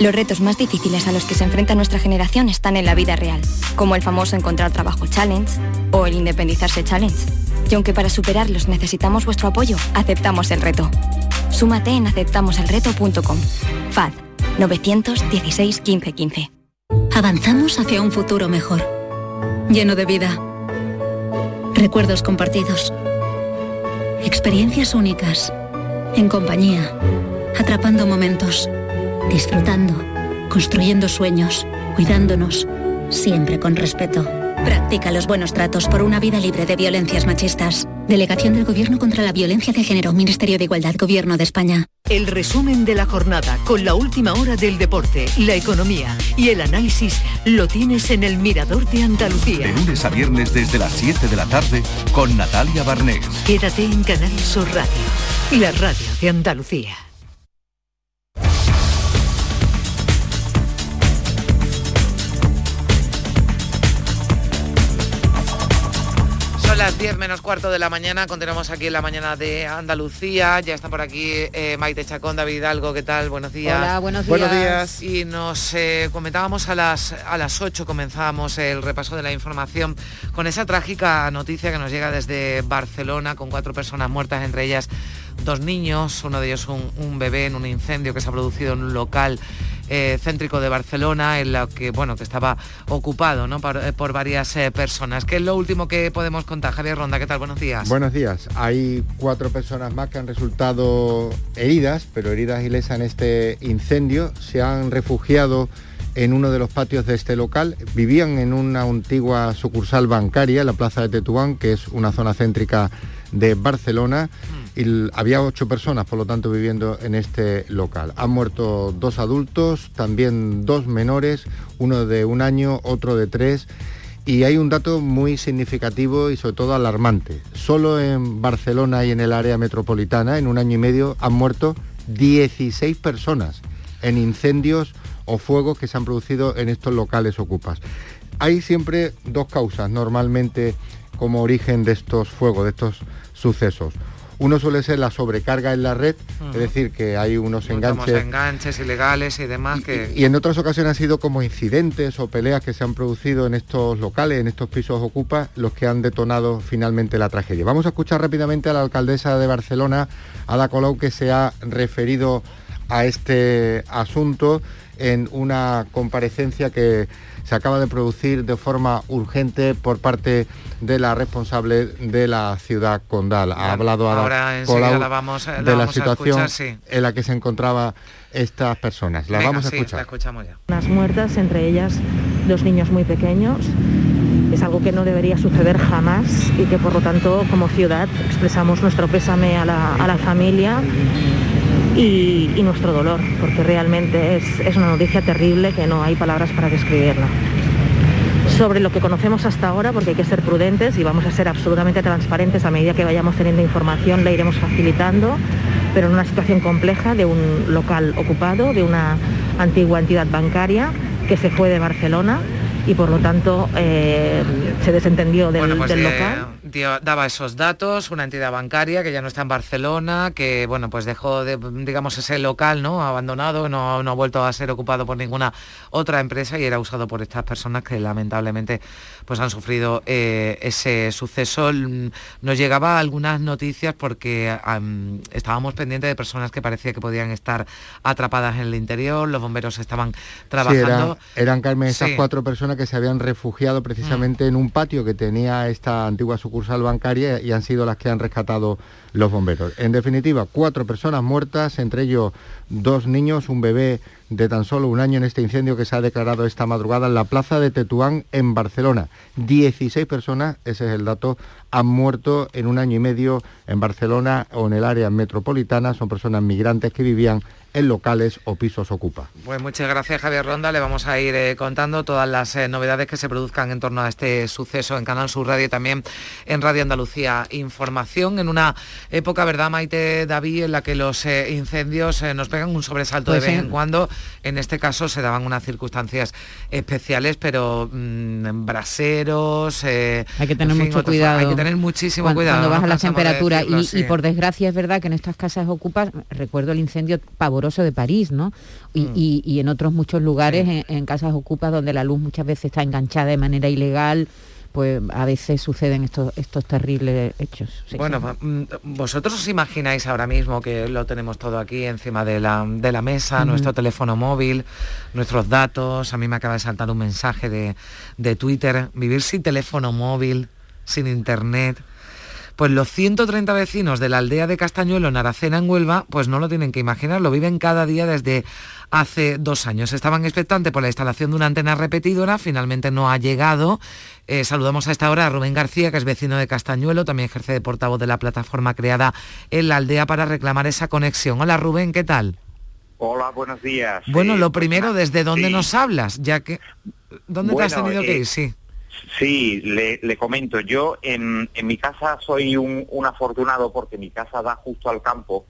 los retos más difíciles a los que se enfrenta nuestra generación están en la vida real, como el famoso Encontrar Trabajo Challenge o el Independizarse Challenge. Y aunque para superarlos necesitamos vuestro apoyo, aceptamos el reto. Súmate en aceptamoselreto.com. FAD 916 1515. Avanzamos hacia un futuro mejor lleno de vida. Recuerdos compartidos. Experiencias únicas. En compañía. Atrapando momentos. Disfrutando. Construyendo sueños. Cuidándonos. Siempre con respeto. Practica los buenos tratos por una vida libre de violencias machistas. Delegación del Gobierno contra la Violencia de Género. Ministerio de Igualdad. Gobierno de España. El resumen de la jornada con la última hora del deporte, la economía y el análisis lo tienes en el Mirador de Andalucía. De lunes a viernes desde las 7 de la tarde con Natalia Barnés. Quédate en Canal Sur Radio, la radio de Andalucía. Las 10 menos cuarto de la mañana, continuamos aquí en la mañana de Andalucía, ya está por aquí eh, Maite Chacón, David Hidalgo, ¿qué tal? Buenos días. Hola, buenos días. Buenos días. Y nos eh, comentábamos a las, a las 8, comenzábamos el repaso de la información con esa trágica noticia que nos llega desde Barcelona con cuatro personas muertas, entre ellas dos niños, uno de ellos un, un bebé en un incendio que se ha producido en un local eh, céntrico de Barcelona, en lo que bueno que estaba ocupado ¿no? por, eh, por varias eh, personas. ¿Qué es lo último que podemos contar? Javier Ronda, ¿qué tal? Buenos días. Buenos días. Hay cuatro personas más que han resultado heridas, pero heridas ilesas en este incendio. Se han refugiado en uno de los patios de este local. Vivían en una antigua sucursal bancaria, la plaza de Tetuán, que es una zona céntrica de Barcelona. Y había ocho personas, por lo tanto, viviendo en este local. Han muerto dos adultos, también dos menores, uno de un año, otro de tres. Y hay un dato muy significativo y sobre todo alarmante. Solo en Barcelona y en el área metropolitana, en un año y medio, han muerto 16 personas en incendios o fuegos que se han producido en estos locales ocupas. Hay siempre dos causas normalmente como origen de estos fuegos, de estos sucesos. Uno suele ser la sobrecarga en la red, es decir, que hay unos enganches enganches ilegales y demás que... y en otras ocasiones han sido como incidentes o peleas que se han producido en estos locales, en estos pisos ocupas, los que han detonado finalmente la tragedia. Vamos a escuchar rápidamente a la alcaldesa de Barcelona, Ada Colau, que se ha referido a este asunto en una comparecencia que se acaba de producir de forma urgente por parte de la responsable de la ciudad condal. Ha hablado Ahora Colau la vamos, la de la vamos a situación escuchar, sí. en la que se encontraba estas personas. La Venga, vamos a sí, escuchar. la escuchamos ya. Unas muertas, entre ellas dos niños muy pequeños. Es algo que no debería suceder jamás y que por lo tanto como ciudad expresamos nuestro pésame a la, a la familia y, y nuestro dolor, porque realmente es, es una noticia terrible que no hay palabras para describirla. Sobre lo que conocemos hasta ahora, porque hay que ser prudentes y vamos a ser absolutamente transparentes a medida que vayamos teniendo información, la iremos facilitando, pero en una situación compleja de un local ocupado, de una antigua entidad bancaria que se fue de Barcelona y por lo tanto eh, se desentendió del, Bueno, pues del eh, local. Daba esos datos, una entidad bancaria que ya no está en Barcelona, que bueno, pues dejó de, digamos, ese local, ¿no? Abandonado, no, no ha vuelto a ser ocupado por ninguna otra empresa y era usado por estas personas que lamentablemente pues han sufrido eh, ese suceso. Mm, Nos llegaba algunas noticias porque am, estábamos pendientes de personas que parecía que podían estar atrapadas en el interior, los bomberos estaban Sí, trabajando. era- eran Carmen esas Sí. Mm. cuatro personas que se habían refugiado precisamente en un patio que tenía esta antigua sucursal bancaria y han sido las que han rescatado los bomberos. En definitiva, cuatro personas muertas, entre ellos dos niños, un bebé de tan solo un año en este incendio que se ha declarado esta madrugada en la plaza de Tetuán en Barcelona. 16 personas, ese es el dato, han muerto en un año y medio en Barcelona o en el área metropolitana. Son personas migrantes que vivían en locales o pisos ocupa. Pues muchas gracias Javier Ronda, le vamos a ir eh, contando todas las eh, novedades que se produzcan en torno a este suceso en Canal Sur Radio y también en Radio Andalucía Información, en una época, ¿verdad Maite David?, en la que los eh, incendios eh, nos pegan un sobresalto Pues de vez sí. en cuando, en este caso se daban unas circunstancias especiales, pero mm, braseros... eh, Hay que tener en fin, mucho cuidado. Hay que tener muchísimo cuando, cuidado. Cuando no baja la cansamos de temperatura. decirlo, Y, por desgracia es verdad que en estas casas ocupas, recuerdo el incendio pavoroso de París, ¿no? Y, Mm. y- y en otros muchos lugares, en, en casas ocupas donde la luz muchas veces está enganchada de manera ilegal. pues a veces suceden estos, estos terribles hechos. Sí, bueno, sí. mm, vosotros os imagináis ahora mismo que lo tenemos todo aquí encima de la, de la mesa, nuestro teléfono móvil, nuestros datos. A mí me acaba de saltar un mensaje de, de Twitter. Vivir sin teléfono móvil, sin internet. Pues los 130 vecinos de la aldea de Castañuelo en Aracena, en Huelva, pues no lo tienen que imaginar, lo viven cada día desde hace dos años. Estaban expectantes por la instalación de una antena repetidora, finalmente no ha llegado. Eh, saludamos a esta hora a Rubén García, que es vecino de Castañuelo, también ejerce de portavoz de la plataforma creada en la aldea para reclamar esa conexión. Hola Rubén, ¿qué tal? Hola, buenos días. Bueno, Eh, lo primero, ¿desde dónde sí. nos hablas? Ya que... ¿Dónde te has tenido que eh, ir? Sí. Sí, le, le comento, yo en, en mi casa soy un, un afortunado porque mi casa da justo al campo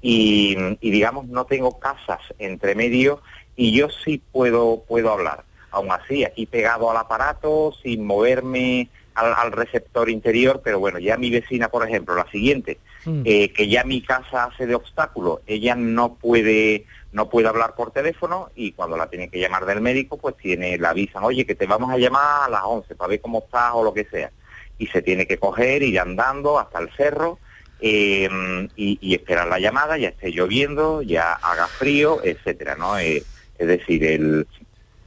y, y, digamos no tengo casas entre medio y yo sí puedo, puedo hablar. Aún así, aquí pegado al aparato, sin moverme al, al receptor interior, pero bueno, ya mi vecina, por ejemplo, la siguiente, eh, que ya mi casa hace de obstáculo, ella no puede no puede hablar por teléfono y cuando la tiene que llamar del médico, pues tiene, la avisan, oye, que te vamos a llamar a las 11 para ver cómo estás o lo que sea. Y se tiene que coger, ir andando hasta el cerro eh, y, y esperar la llamada, ya esté lloviendo, ya haga frío, etcétera, ¿no? Eh, es decir, el,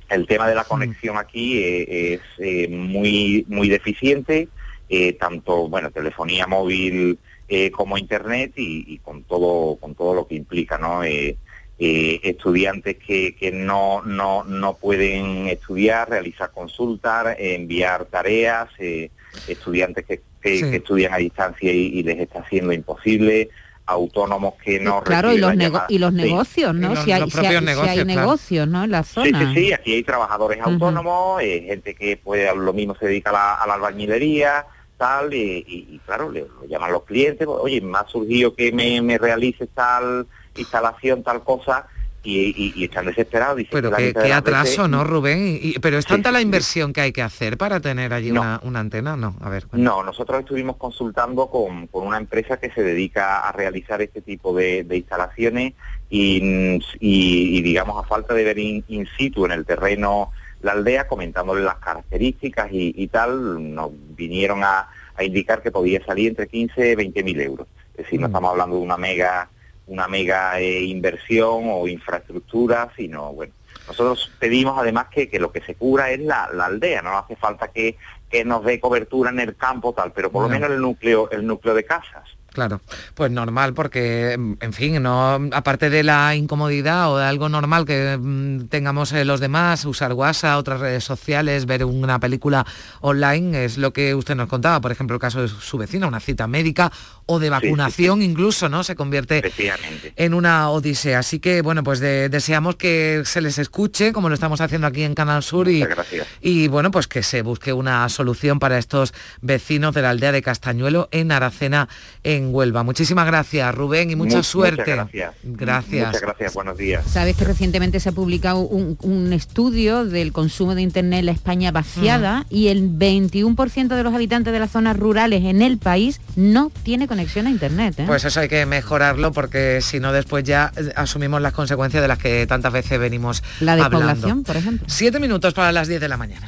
el tema de la conexión aquí eh, es eh, muy muy deficiente, eh, tanto bueno telefonía móvil eh, como internet y, y con todo con todo lo que implica, ¿no? Eh, eh, estudiantes que, que no, no, no pueden estudiar, realizar consultas, eh, enviar tareas, eh, estudiantes que, que- Sí. que estudian a distancia y, y les está siendo imposible, autónomos que no Claro, y los, nego- y los Sí. negocios, ¿no? si hay, si hay- si hay claro. negocios, ¿no? En la Sí, zona. sí, sí, aquí hay trabajadores Ujú. autónomos, eh, gente que puede lo mismo se dedica a la, a la albañilería, tal, y, y- y claro, le, lo llaman los clientes, oye, me ha surgido que me, me realices tal instalación, tal cosa, y, y- están desesperados. Dicen Pero qué, qué atraso, veces- ¿no, Rubén? Y- pero es Sí, tanta la sí. inversión que hay que hacer para tener allí No. una, una antena, ¿no? A ver. No, nosotros estuvimos consultando con, con una empresa que se dedica a realizar este tipo de, de instalaciones y, y- y, digamos, a falta de ver in, in situ en el terreno la aldea, comentándole las características y, y tal, nos vinieron a, a indicar que podía salir entre 15 y 20 mil euros. Es decir, no estamos hablando de una mega una mega eh, inversión o infraestructura, sino, bueno, nosotros pedimos además que, que lo que se cubra es la, la aldea, no hace falta que, que nos dé cobertura en el campo tal, pero por lo menos el núcleo, el núcleo de casas. Claro, pues normal porque, mm, en fin, no aparte de la incomodidad o de algo normal que mm, tengamos eh, los demás, usar WhatsApp, otras redes sociales, ver una película online, es lo que usted nos contaba, por ejemplo, el caso de su vecina, una cita médica o de vacunación incluso, ¿no? Se convierte en una odisea. Así que, bueno, pues de- deseamos que se les escuche, como lo estamos haciendo aquí en Canal Sur, y, y bueno, pues que se busque una solución para estos vecinos de la aldea de Castañuelo en Aracena, en Huelva. Muchísimas gracias, Rubén, y mucha Mu- suerte. Muchas gracias. Gracias. Muchas gracias, buenos días. Sabes que recientemente se ha publicado un, un estudio del consumo de Internet en la España vaciada y el 21% de los habitantes de las zonas rurales en el país no tiene conexión a Internet. ¿eh? Pues eso hay que mejorarlo porque si no después ya eh, asumimos las consecuencias de las que tantas veces venimos la hablando. despoblación, por ejemplo. Siete minutos para las 10 de la mañana.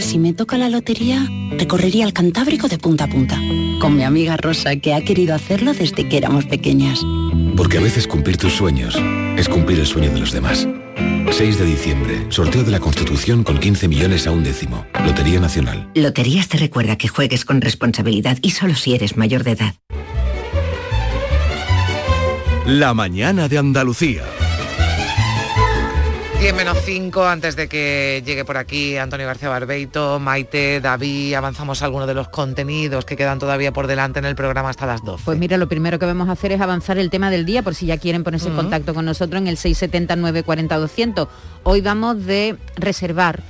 Si me toca la lotería, recorrería el Cantábrico de punta a punta, con mi amiga Rosa, que ha querido hacerlo desde que éramos pequeñas. Porque a veces cumplir tus sueños es cumplir el sueño de los demás. 6 de diciembre, sorteo de la Constitución con 15 millones a un décimo. Lotería Nacional. Loterías te recuerda que juegues con responsabilidad y solo si eres mayor de edad. La mañana de Andalucía. 10 menos 5 antes de que llegue por aquí Antonio García Barbeito, Maite, David, avanzamos algunos de los contenidos que quedan todavía por delante en el programa hasta las 12. Pues mira, lo primero que vamos a hacer es avanzar el tema del día, por si ya quieren ponerse en Ujú. contacto con nosotros en el 679 40 200. Hoy vamos de reservar.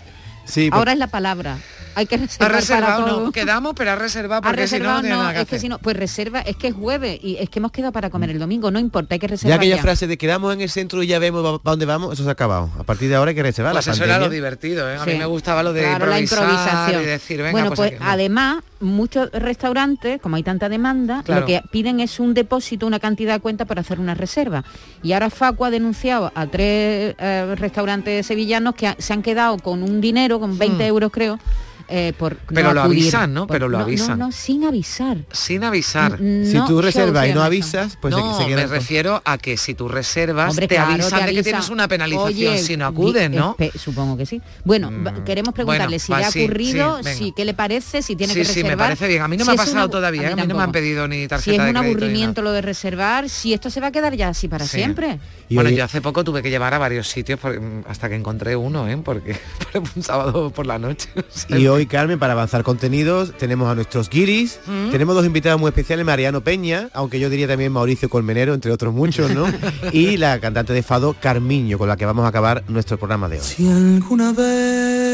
Sí, Ahora es la palabra. Hay que Ha reservar para reservado, todo. no, quedamos, pero ha reservado Ha porque si no, reservado, no que es que si no, pues reserva, es que es jueves y es que hemos quedado para comer el domingo, no importa, hay que Ya reservar. aquella ya. frase de quedamos en el centro y ya vemos para dónde vamos, eso se ha acabado. A partir de ahora hay que reservar. Pues la eso era lo divertido, ¿eh? A Sí. mí me gustaba lo de Claro, la improvisar improvisación. y decir, venga, bueno, pues, pues, además, muchos restaurantes, como hay tanta demanda, Claro. lo que piden es un depósito, una cantidad de cuenta para hacer una reserva. Y ahora Facu ha denunciado a tres eh, restaurantes sevillanos que ha- se han quedado con un dinero, con 20 Hmm. euros creo, eh, por Pero no lo acudir. avisan, ¿no? Por- Pero lo no, avisan. No, no, sin avisar. Sin avisar. N- Si tú reservas se y no avisas, pues se- no, se, queda me refiero a que si tú reservas, Hombre, te claro, avisan te de que tienes una penalización Oye, si no acuden, ¿no? Mm. supongo que sí. Bueno, va- queremos preguntarle bueno, si va, le ha sí, ocurrido, sí, si qué le parece, si tiene sí, que sí, reservar. me parece bien. A mí no Si me ha pasado una- todavía, ¿eh? a mí, no me han pedido ni tarjeta Si es de un aburrimiento lo de reservar, si esto se va a quedar ya así para Sí. siempre. Bueno, yo hace poco tuve que llevar a varios sitios hasta que encontré uno, ¿eh? Porque un sábado por la noche. Y hoy, Carmen, para avanzar contenidos, tenemos a nuestros guiris, Mm. tenemos dos invitados muy especiales, Mariano Peña, aunque yo diría también Mauricio Colmenero, entre otros muchos, ¿no? y la cantante de Fado, Carmiño, con la que vamos a acabar nuestro programa de hoy. Si alguna vez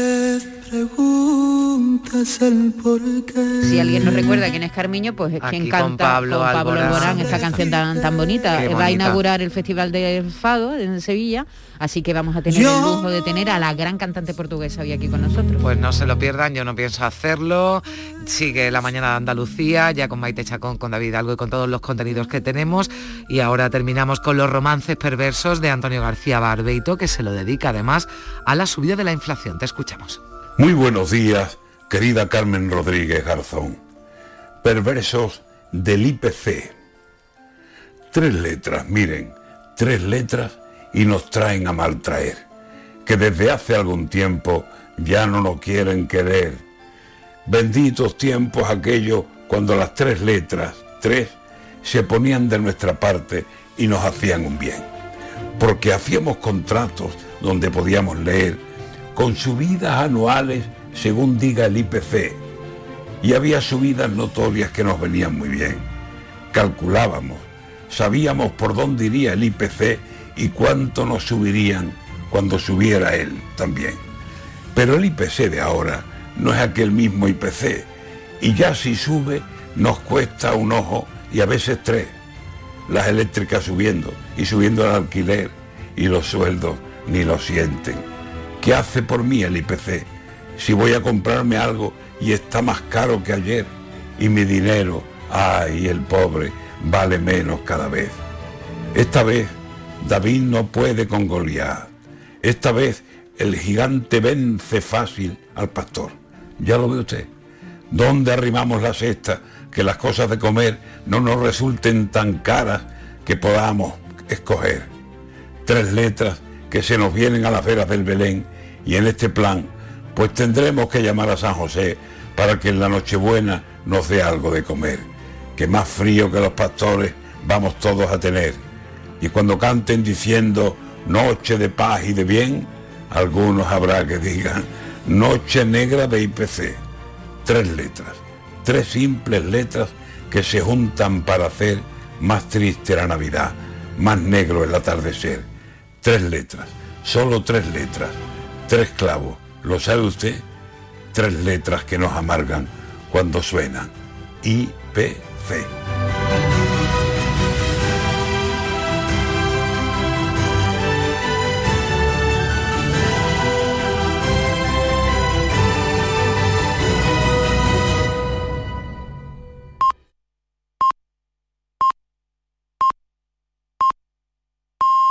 preguntas el por qué. Si alguien nos recuerda quién es Carmiño, pues es Aquí quien con canta Pablo con Pablo Alborán. Alborán esta canción tan, tan bonita. Qué Va a inaugurar el Festival de Fado en Sevilla, así que vamos a tener Yo- el lujo de tener a la gran cantante portuguesa hoy aquí con nosotros. Pues no se lo pierdan, yo no pienso hacerlo. Sigue la mañana de Andalucía, ya con Maite Chacón, con David Algo y con todos los contenidos que tenemos. Y ahora terminamos con los romances perversos de Antonio García Barbeito, que se lo dedica además a la subida de la inflación. Te escuchamos. Muy buenos días, querida Carmen Rodríguez Garzón. Perversos del IPC. Tres letras, miren, tres letras y nos traen a maltraer, que desde hace algún tiempo ya no nos quieren querer. Benditos tiempos aquellos cuando las tres letras, tres, se ponían de nuestra parte y nos hacían un bien. Porque hacíamos contratos donde podíamos leer con subidas anuales según diga el IPC. Y había subidas notorias que nos venían muy bien. Calculábamos, sabíamos por dónde iría el IPC y cuánto nos subirían cuando subiera él también. Pero el IPC de ahora no es aquel mismo IPC y ya si sube nos cuesta un ojo y a veces tres. Las eléctricas subiendo y subiendo el alquiler y los sueldos ni lo sienten. ¿Qué hace por mí el IPC? Si voy a comprarme algo y está más caro que ayer y mi dinero, ay, el pobre, vale menos cada vez. Esta vez David no puede con Goliat. Esta vez el gigante vence fácil al pastor. Ya lo ve usted. ¿Dónde arrimamos la cesta? Que las cosas de comer no nos resulten tan caras que podamos escoger. Tres letras que se nos vienen a las veras del Belén y en este plan pues tendremos que llamar a San José para que en la Nochebuena nos dé algo de comer. Que más frío que los pastores vamos todos a tener. Y cuando canten diciendo, noche de paz y de bien, algunos habrá que digan noche negra de IPC. Tres letras, tres simples letras que se juntan para hacer más triste la Navidad, más negro el atardecer. Tres letras, solo tres letras, tres clavos. ¿Lo sabe usted? Tres letras que nos amargan cuando suenan. IPC.